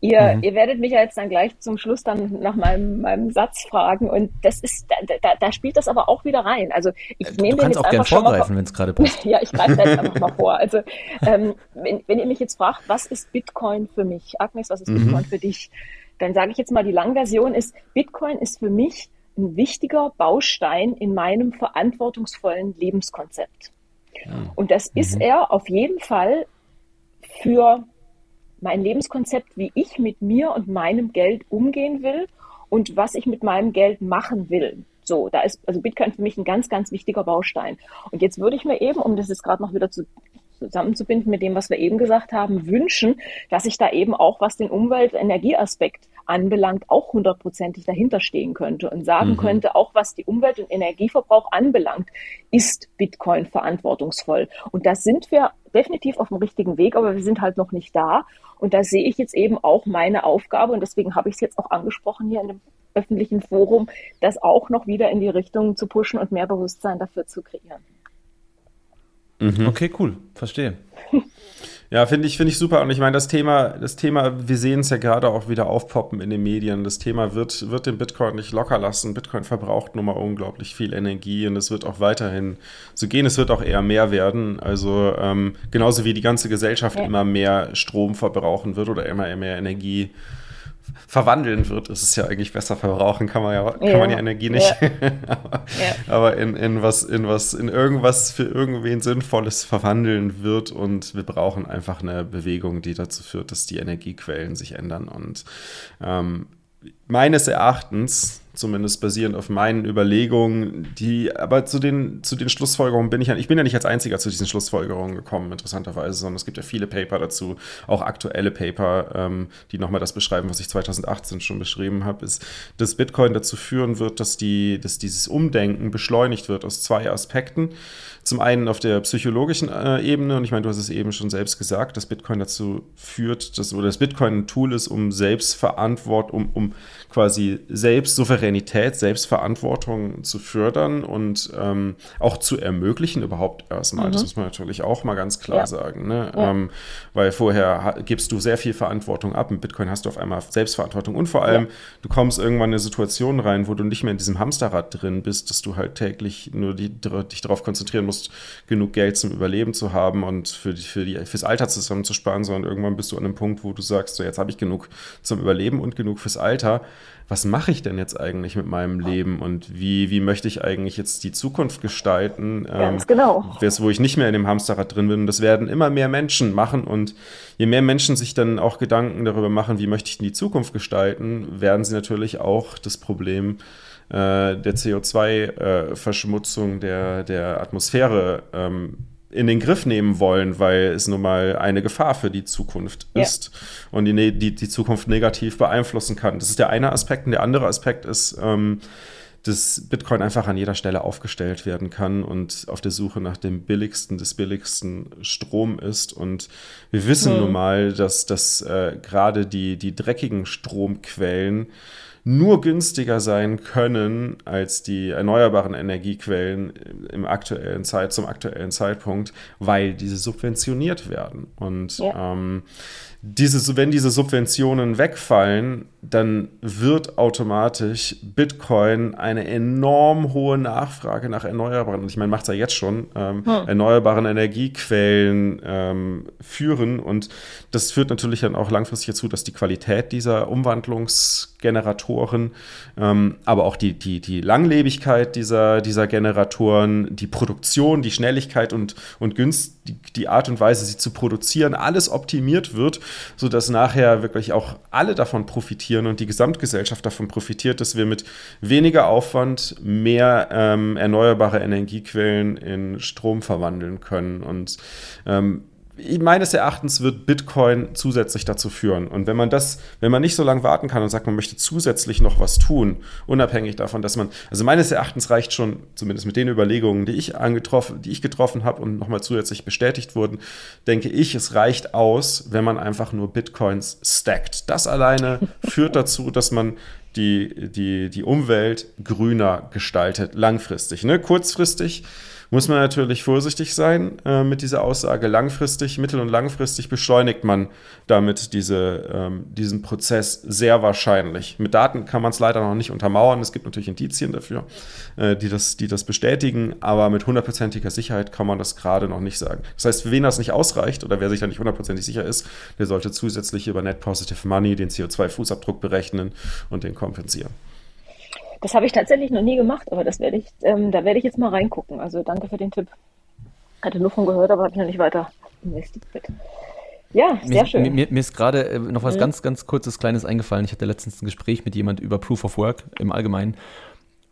Ihr, mhm. ihr werdet mich ja jetzt dann gleich zum Schluss dann nach meinem, meinem Satz fragen und das ist, da, da, da spielt das aber auch wieder rein. Also ich äh, nehme den jetzt auch schon vorgreifen, wenn es gerade passt. <laughs> ja, ich greife jetzt einfach mal vor. Also ähm, wenn, wenn ihr mich jetzt fragt, was ist Bitcoin für mich? Agnes, was ist mhm. Bitcoin für dich? Dann sage ich jetzt mal, die Langversion ist, Bitcoin ist für mich ein wichtiger Baustein in meinem verantwortungsvollen Lebenskonzept. Ja. Und das mhm. ist er auf jeden Fall für mein Lebenskonzept, wie ich mit mir und meinem Geld umgehen will und was ich mit meinem Geld machen will. So, da ist also Bitcoin für mich ein ganz, ganz wichtiger Baustein. Und jetzt würde ich mir eben, um das jetzt gerade noch wieder zu, zusammenzubinden mit dem, was wir eben gesagt haben, wünschen, dass ich da eben auch, was den Umwelt-Energieaspekt anbelangt, auch hundertprozentig dahinter stehen könnte und sagen mhm. könnte, auch was die Umwelt- und Energieverbrauch anbelangt, ist Bitcoin verantwortungsvoll. Und da sind wir definitiv auf dem richtigen Weg, aber wir sind halt noch nicht da. Und da sehe ich jetzt eben auch meine Aufgabe und deswegen habe ich es jetzt auch angesprochen hier in dem öffentlichen Forum, das auch noch wieder in die Richtung zu pushen und mehr Bewusstsein dafür zu kreieren. Mhm. Okay, cool, verstehe. <laughs> Ja, finde ich, finde ich super. Und ich meine, das Thema, das Thema, wir sehen es ja gerade auch wieder aufpoppen in den Medien. Das Thema wird, wird den Bitcoin nicht locker lassen. Bitcoin verbraucht nun mal unglaublich viel Energie und es wird auch weiterhin so gehen. Es wird auch eher mehr werden. Also ähm, genauso wie die ganze Gesellschaft ja. immer mehr Strom verbrauchen wird oder immer mehr Energie verwandeln wird, ist es ja eigentlich besser verbrauchen, kann man ja, kann ja. man ja Energie nicht. Ja. <laughs> aber, ja. aber in, in was, in was, in irgendwas für irgendwen Sinnvolles verwandeln wird und wir brauchen einfach eine Bewegung, die dazu führt, dass die Energiequellen sich ändern. Und ähm, meines Erachtens zumindest basierend auf meinen Überlegungen, die aber zu den, zu den Schlussfolgerungen bin ich ja, ich bin ja nicht als einziger zu diesen Schlussfolgerungen gekommen, interessanterweise, sondern es gibt ja viele Paper dazu, auch aktuelle Paper, ähm, die nochmal das beschreiben, was ich 2018 schon beschrieben habe, ist, dass Bitcoin dazu führen wird, dass, die, dass dieses Umdenken beschleunigt wird aus zwei Aspekten. Zum einen auf der psychologischen äh, Ebene, und ich meine, du hast es eben schon selbst gesagt, dass Bitcoin dazu führt, dass, oder dass Bitcoin ein Tool ist, um Selbstverantwortung, um, um quasi selbst souverän Souveränität, Selbstverantwortung zu fördern und ähm, auch zu ermöglichen, überhaupt erstmal. Mhm. Das muss man natürlich auch mal ganz klar ja. sagen. Ne? Ja. Ähm, weil vorher gibst du sehr viel Verantwortung ab. Mit Bitcoin hast du auf einmal Selbstverantwortung und vor allem, ja. du kommst irgendwann in eine Situation rein, wo du nicht mehr in diesem Hamsterrad drin bist, dass du halt täglich nur die, dich darauf konzentrieren musst, genug Geld zum Überleben zu haben und für die, für die, fürs Alter zusammenzusparen, sondern irgendwann bist du an einem Punkt, wo du sagst, so jetzt habe ich genug zum Überleben und genug fürs Alter. Was mache ich denn jetzt eigentlich mit meinem Leben und wie, wie möchte ich eigentlich jetzt die Zukunft gestalten? Ganz ähm, genau. Wo ich nicht mehr in dem Hamsterrad drin bin. Und das werden immer mehr Menschen machen. Und je mehr Menschen sich dann auch Gedanken darüber machen, wie möchte ich denn die Zukunft gestalten, werden sie natürlich auch das Problem äh, der CO2-Verschmutzung äh, der, der Atmosphäre ähm, in den Griff nehmen wollen, weil es nun mal eine Gefahr für die Zukunft ist ja. und die, ne-, die, die Zukunft negativ beeinflussen kann. Das ist der eine Aspekt. Und der andere Aspekt ist, ähm, dass Bitcoin einfach an jeder Stelle aufgestellt werden kann und auf der Suche nach dem billigsten des billigsten Strom ist. Und wir wissen mhm. nun mal, dass, dass äh, gerade die, die dreckigen Stromquellen nur günstiger sein können als die erneuerbaren Energiequellen im aktuellen Zeit, zum aktuellen Zeitpunkt, weil diese subventioniert werden. Und ja. ähm, diese, wenn diese Subventionen wegfallen, dann wird automatisch Bitcoin eine enorm hohe Nachfrage nach erneuerbaren, ich meine, macht es ja jetzt schon, ähm, hm. erneuerbaren Energiequellen ähm, führen. Und das führt natürlich dann auch langfristig dazu, dass die Qualität dieser Umwandlungsgeneratoren, ähm, aber auch die, die, die Langlebigkeit dieser, dieser Generatoren, die Produktion, die Schnelligkeit und, und Günst, die, die Art und Weise, sie zu produzieren, alles optimiert wird, sodass nachher wirklich auch alle davon profitieren und die Gesamtgesellschaft davon profitiert, dass wir mit weniger Aufwand mehr ähm, erneuerbare Energiequellen in Strom verwandeln können. Und ähm, meines Erachtens wird Bitcoin zusätzlich dazu führen. Und wenn man das, wenn man nicht so lange warten kann und sagt, man möchte zusätzlich noch was tun, unabhängig davon, dass man, also meines Erachtens reicht schon, zumindest mit den Überlegungen, die ich angetroffen, die ich getroffen habe und nochmal zusätzlich bestätigt wurden, denke ich, es reicht aus, wenn man einfach nur Bitcoins stackt. Das alleine <laughs> führt dazu, dass man die, die, die Umwelt grüner gestaltet, langfristig. Ne? Kurzfristig muss man natürlich vorsichtig sein äh, mit dieser Aussage. Langfristig, mittel- und langfristig beschleunigt man damit diese, ähm, diesen Prozess sehr wahrscheinlich. Mit Daten kann man es leider noch nicht untermauern. Es gibt natürlich Indizien dafür, äh, die, das, die das bestätigen, aber mit hundertprozentiger Sicherheit kann man das gerade noch nicht sagen. Das heißt, für wen das nicht ausreicht oder wer sich da nicht hundertprozentig sicher ist, der sollte zusätzlich über Net Positive Money den CO2-Fußabdruck berechnen und den kompensieren. Das habe ich tatsächlich noch nie gemacht, aber das werde ich, ähm, da werde ich jetzt mal reingucken. Also danke für den Tipp. Hatte nur von gehört, aber habe ich noch nicht weiter investiert. Ja, sehr mir, schön. Mir, mir ist gerade äh, noch was mhm. ganz, ganz kurzes, kleines eingefallen. Ich hatte letztens ein Gespräch mit jemand über Proof of Work im Allgemeinen.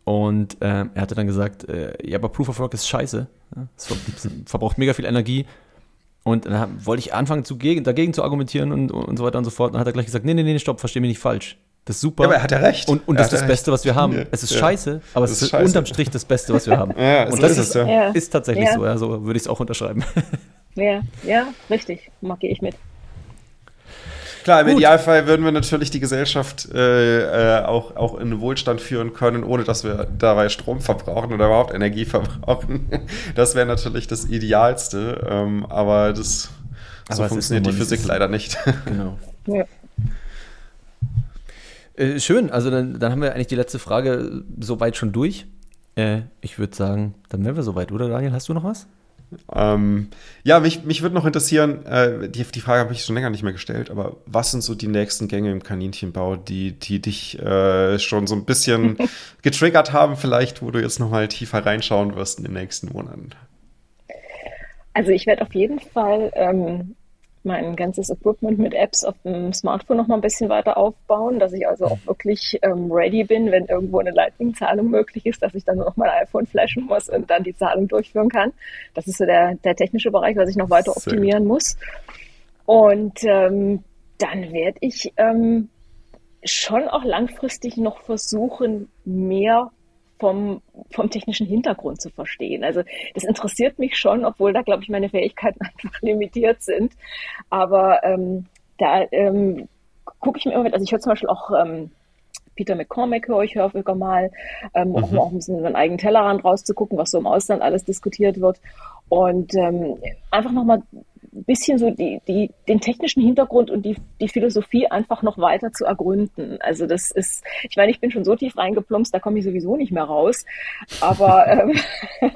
Und äh, er hatte dann gesagt, äh, ja, aber Proof of Work ist scheiße. Es verbraucht mega viel Energie. Und dann wollte ich anfangen, zu, dagegen zu argumentieren und, und so weiter und so fort. Und dann hat er gleich gesagt, nee, nee, nee, stopp, versteh mich nicht falsch. Das ist super. Ja, aber er hat ja recht. Und, und das ist das recht. Beste, was wir haben. Ja. Es ist ja. scheiße, aber es ist, scheiße. unterm Strich das Beste, was wir haben. <laughs> ja, und so das ist, ist, ist tatsächlich so. Ja, so würde ich es auch unterschreiben. <laughs> Ja, ja, richtig. Mag ich mit. Klar, im Gut. Idealfall würden wir natürlich die Gesellschaft äh, äh, auch, auch in Wohlstand führen können, ohne dass wir dabei Strom verbrauchen oder überhaupt Energie <laughs> verbrauchen. Das wäre natürlich das Idealste, ähm, aber das aber so funktioniert die Physik leider nicht. Genau. Ja. Äh, schön, also dann, dann haben wir eigentlich die letzte Frage soweit schon durch. Äh, ich würde sagen, dann wären wir soweit, oder Daniel? Hast du noch was? Ähm, ja, mich, mich würde noch interessieren, äh, die, die Frage habe ich schon länger nicht mehr gestellt, aber was sind so die nächsten Gänge im Kaninchenbau, die, die dich äh, schon so ein bisschen <laughs> getriggert haben, vielleicht, wo du jetzt noch mal tiefer reinschauen wirst in den nächsten Monaten? Also ich werde auf jeden Fall ähm, mein ganzes Equipment mit Apps auf dem Smartphone noch mal ein bisschen weiter aufbauen, dass ich also auch wirklich ähm, ready bin, wenn irgendwo eine Lightning-Zahlung möglich ist, dass ich dann noch mein iPhone flashen muss und dann die Zahlung durchführen kann. Das ist so der, der technische Bereich, was ich noch weiter optimieren muss. Und ähm, dann werde ich ähm, schon auch langfristig noch versuchen, mehr vom, vom technischen Hintergrund zu verstehen. Also das interessiert mich schon, obwohl da, glaube ich, meine Fähigkeiten <laughs> einfach limitiert sind. Aber ähm, da ähm, gucke ich mir immer mit, also ich höre zum Beispiel auch ähm, Peter McCormack höre ich häufiger mal, ähm, mhm. auch mal auch ein bisschen über den eigenen Tellerrand rauszugucken, was so im Ausland alles diskutiert wird. Und ähm, einfach nochmal ein bisschen so die, die, den technischen Hintergrund und die, die Philosophie einfach noch weiter zu ergründen. Also das ist, ich meine, ich bin schon so tief reingeplumpst, da komme ich sowieso nicht mehr raus. Aber, <laughs> ähm, <laughs>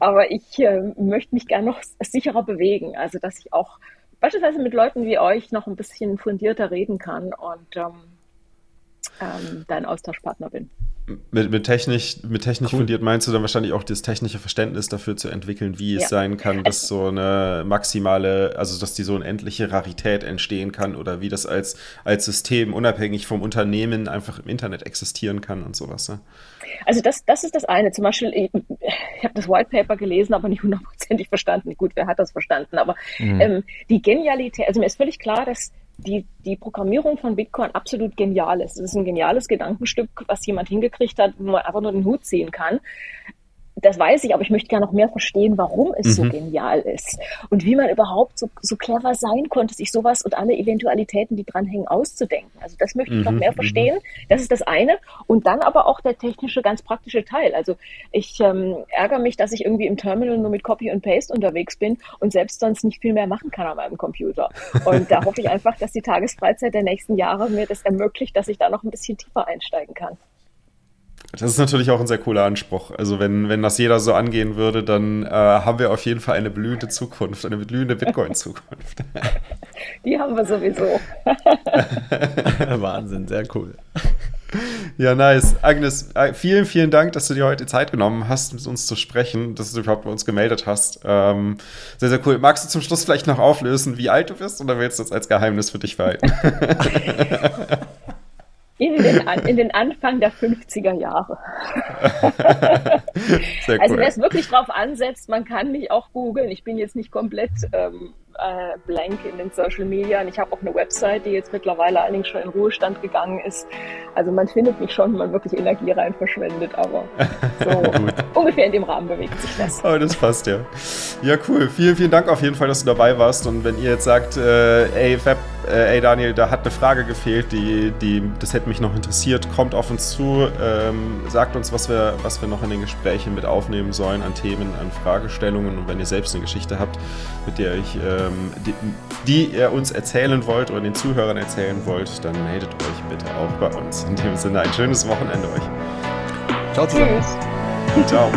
aber ich äh, möchte mich gerne noch sicherer bewegen. Also dass ich auch beispielsweise mit Leuten wie euch noch ein bisschen fundierter reden kann und ähm, ähm, dein Austauschpartner bin. Mit, mit technisch, mit technisch cool. fundiert meinst du dann wahrscheinlich auch das technische Verständnis dafür zu entwickeln, wie es ja. sein kann, dass so eine maximale, also dass die so unendliche Rarität entstehen kann oder wie das als, als System unabhängig vom Unternehmen einfach im Internet existieren kann und sowas. Ne? Also das, das ist das eine. Zum Beispiel, ich, ich habe das White Paper gelesen, aber nicht hundertprozentig verstanden. Gut, wer hat das verstanden? Aber mhm. ähm, die Genialität, also mir ist völlig klar, dass die, die Programmierung von Bitcoin absolut genial ist. Es ist ein geniales Gedankenstück, was jemand hingekriegt hat, wo man einfach nur den Hut ziehen kann das weiß ich, aber ich möchte gerne noch mehr verstehen, warum es mhm. so genial ist und wie man überhaupt so, so clever sein konnte, sich sowas und alle Eventualitäten, die dranhängen, auszudenken. Also das möchte ich mhm. noch mehr mhm. verstehen. Das ist das eine. Und dann aber auch der technische, ganz praktische Teil. Also ich ähm, ärgere mich, dass ich irgendwie im Terminal nur mit Copy und Paste unterwegs bin und selbst sonst nicht viel mehr machen kann an meinem Computer. Und da hoffe ich einfach, dass die Tagesfreizeit der nächsten Jahre mir das ermöglicht, dass ich da noch ein bisschen tiefer einsteigen kann. Das ist natürlich auch ein sehr cooler Anspruch. Also wenn, wenn das jeder so angehen würde, dann äh, haben wir auf jeden Fall eine blühende Zukunft, eine blühende Bitcoin-Zukunft. <laughs> Die haben wir sowieso. <laughs> Wahnsinn, sehr cool. Ja, nice. Agnes, äh, vielen, vielen Dank, dass du dir heute Zeit genommen hast, mit uns zu sprechen, dass du überhaupt bei uns gemeldet hast. Ähm, sehr, sehr cool. Magst du zum Schluss vielleicht noch auflösen, wie alt du bist, oder willst du das als Geheimnis für dich behalten? <laughs> in den, in den Anfang der 50er Jahre. <laughs> Cool. Also wer es wirklich drauf ansetzt, man kann mich auch googeln. Ich bin jetzt nicht komplett ähm, äh, blank in den Social Media. Und ich habe auch eine Website, die jetzt mittlerweile allerdings schon in Ruhestand gegangen ist. Also man findet mich schon, wenn man wirklich Energie rein verschwendet, aber so <laughs> ungefähr in dem Rahmen bewegt sich das. Oh, das passt ja. Ja, cool. Vielen, vielen Dank auf jeden Fall, dass du dabei warst. Und wenn ihr jetzt sagt, äh, ey, Fab, äh, ey Daniel, da hat eine Frage gefehlt, die, die, das hätte mich noch interessiert, kommt auf uns zu, ähm, sagt uns, was wir, was wir noch in den Gesprächen mit aufnehmen sollen an Themen, an Fragestellungen. Und wenn ihr selbst eine Geschichte habt, mit der ich äh, ähm, die, die, ihr uns erzählen wollt oder den Zuhörern erzählen wollt, dann meldet euch bitte auch bei uns. In dem Sinne ein schönes Wochenende euch. Ciao zusammen. Tschüss. Ciao.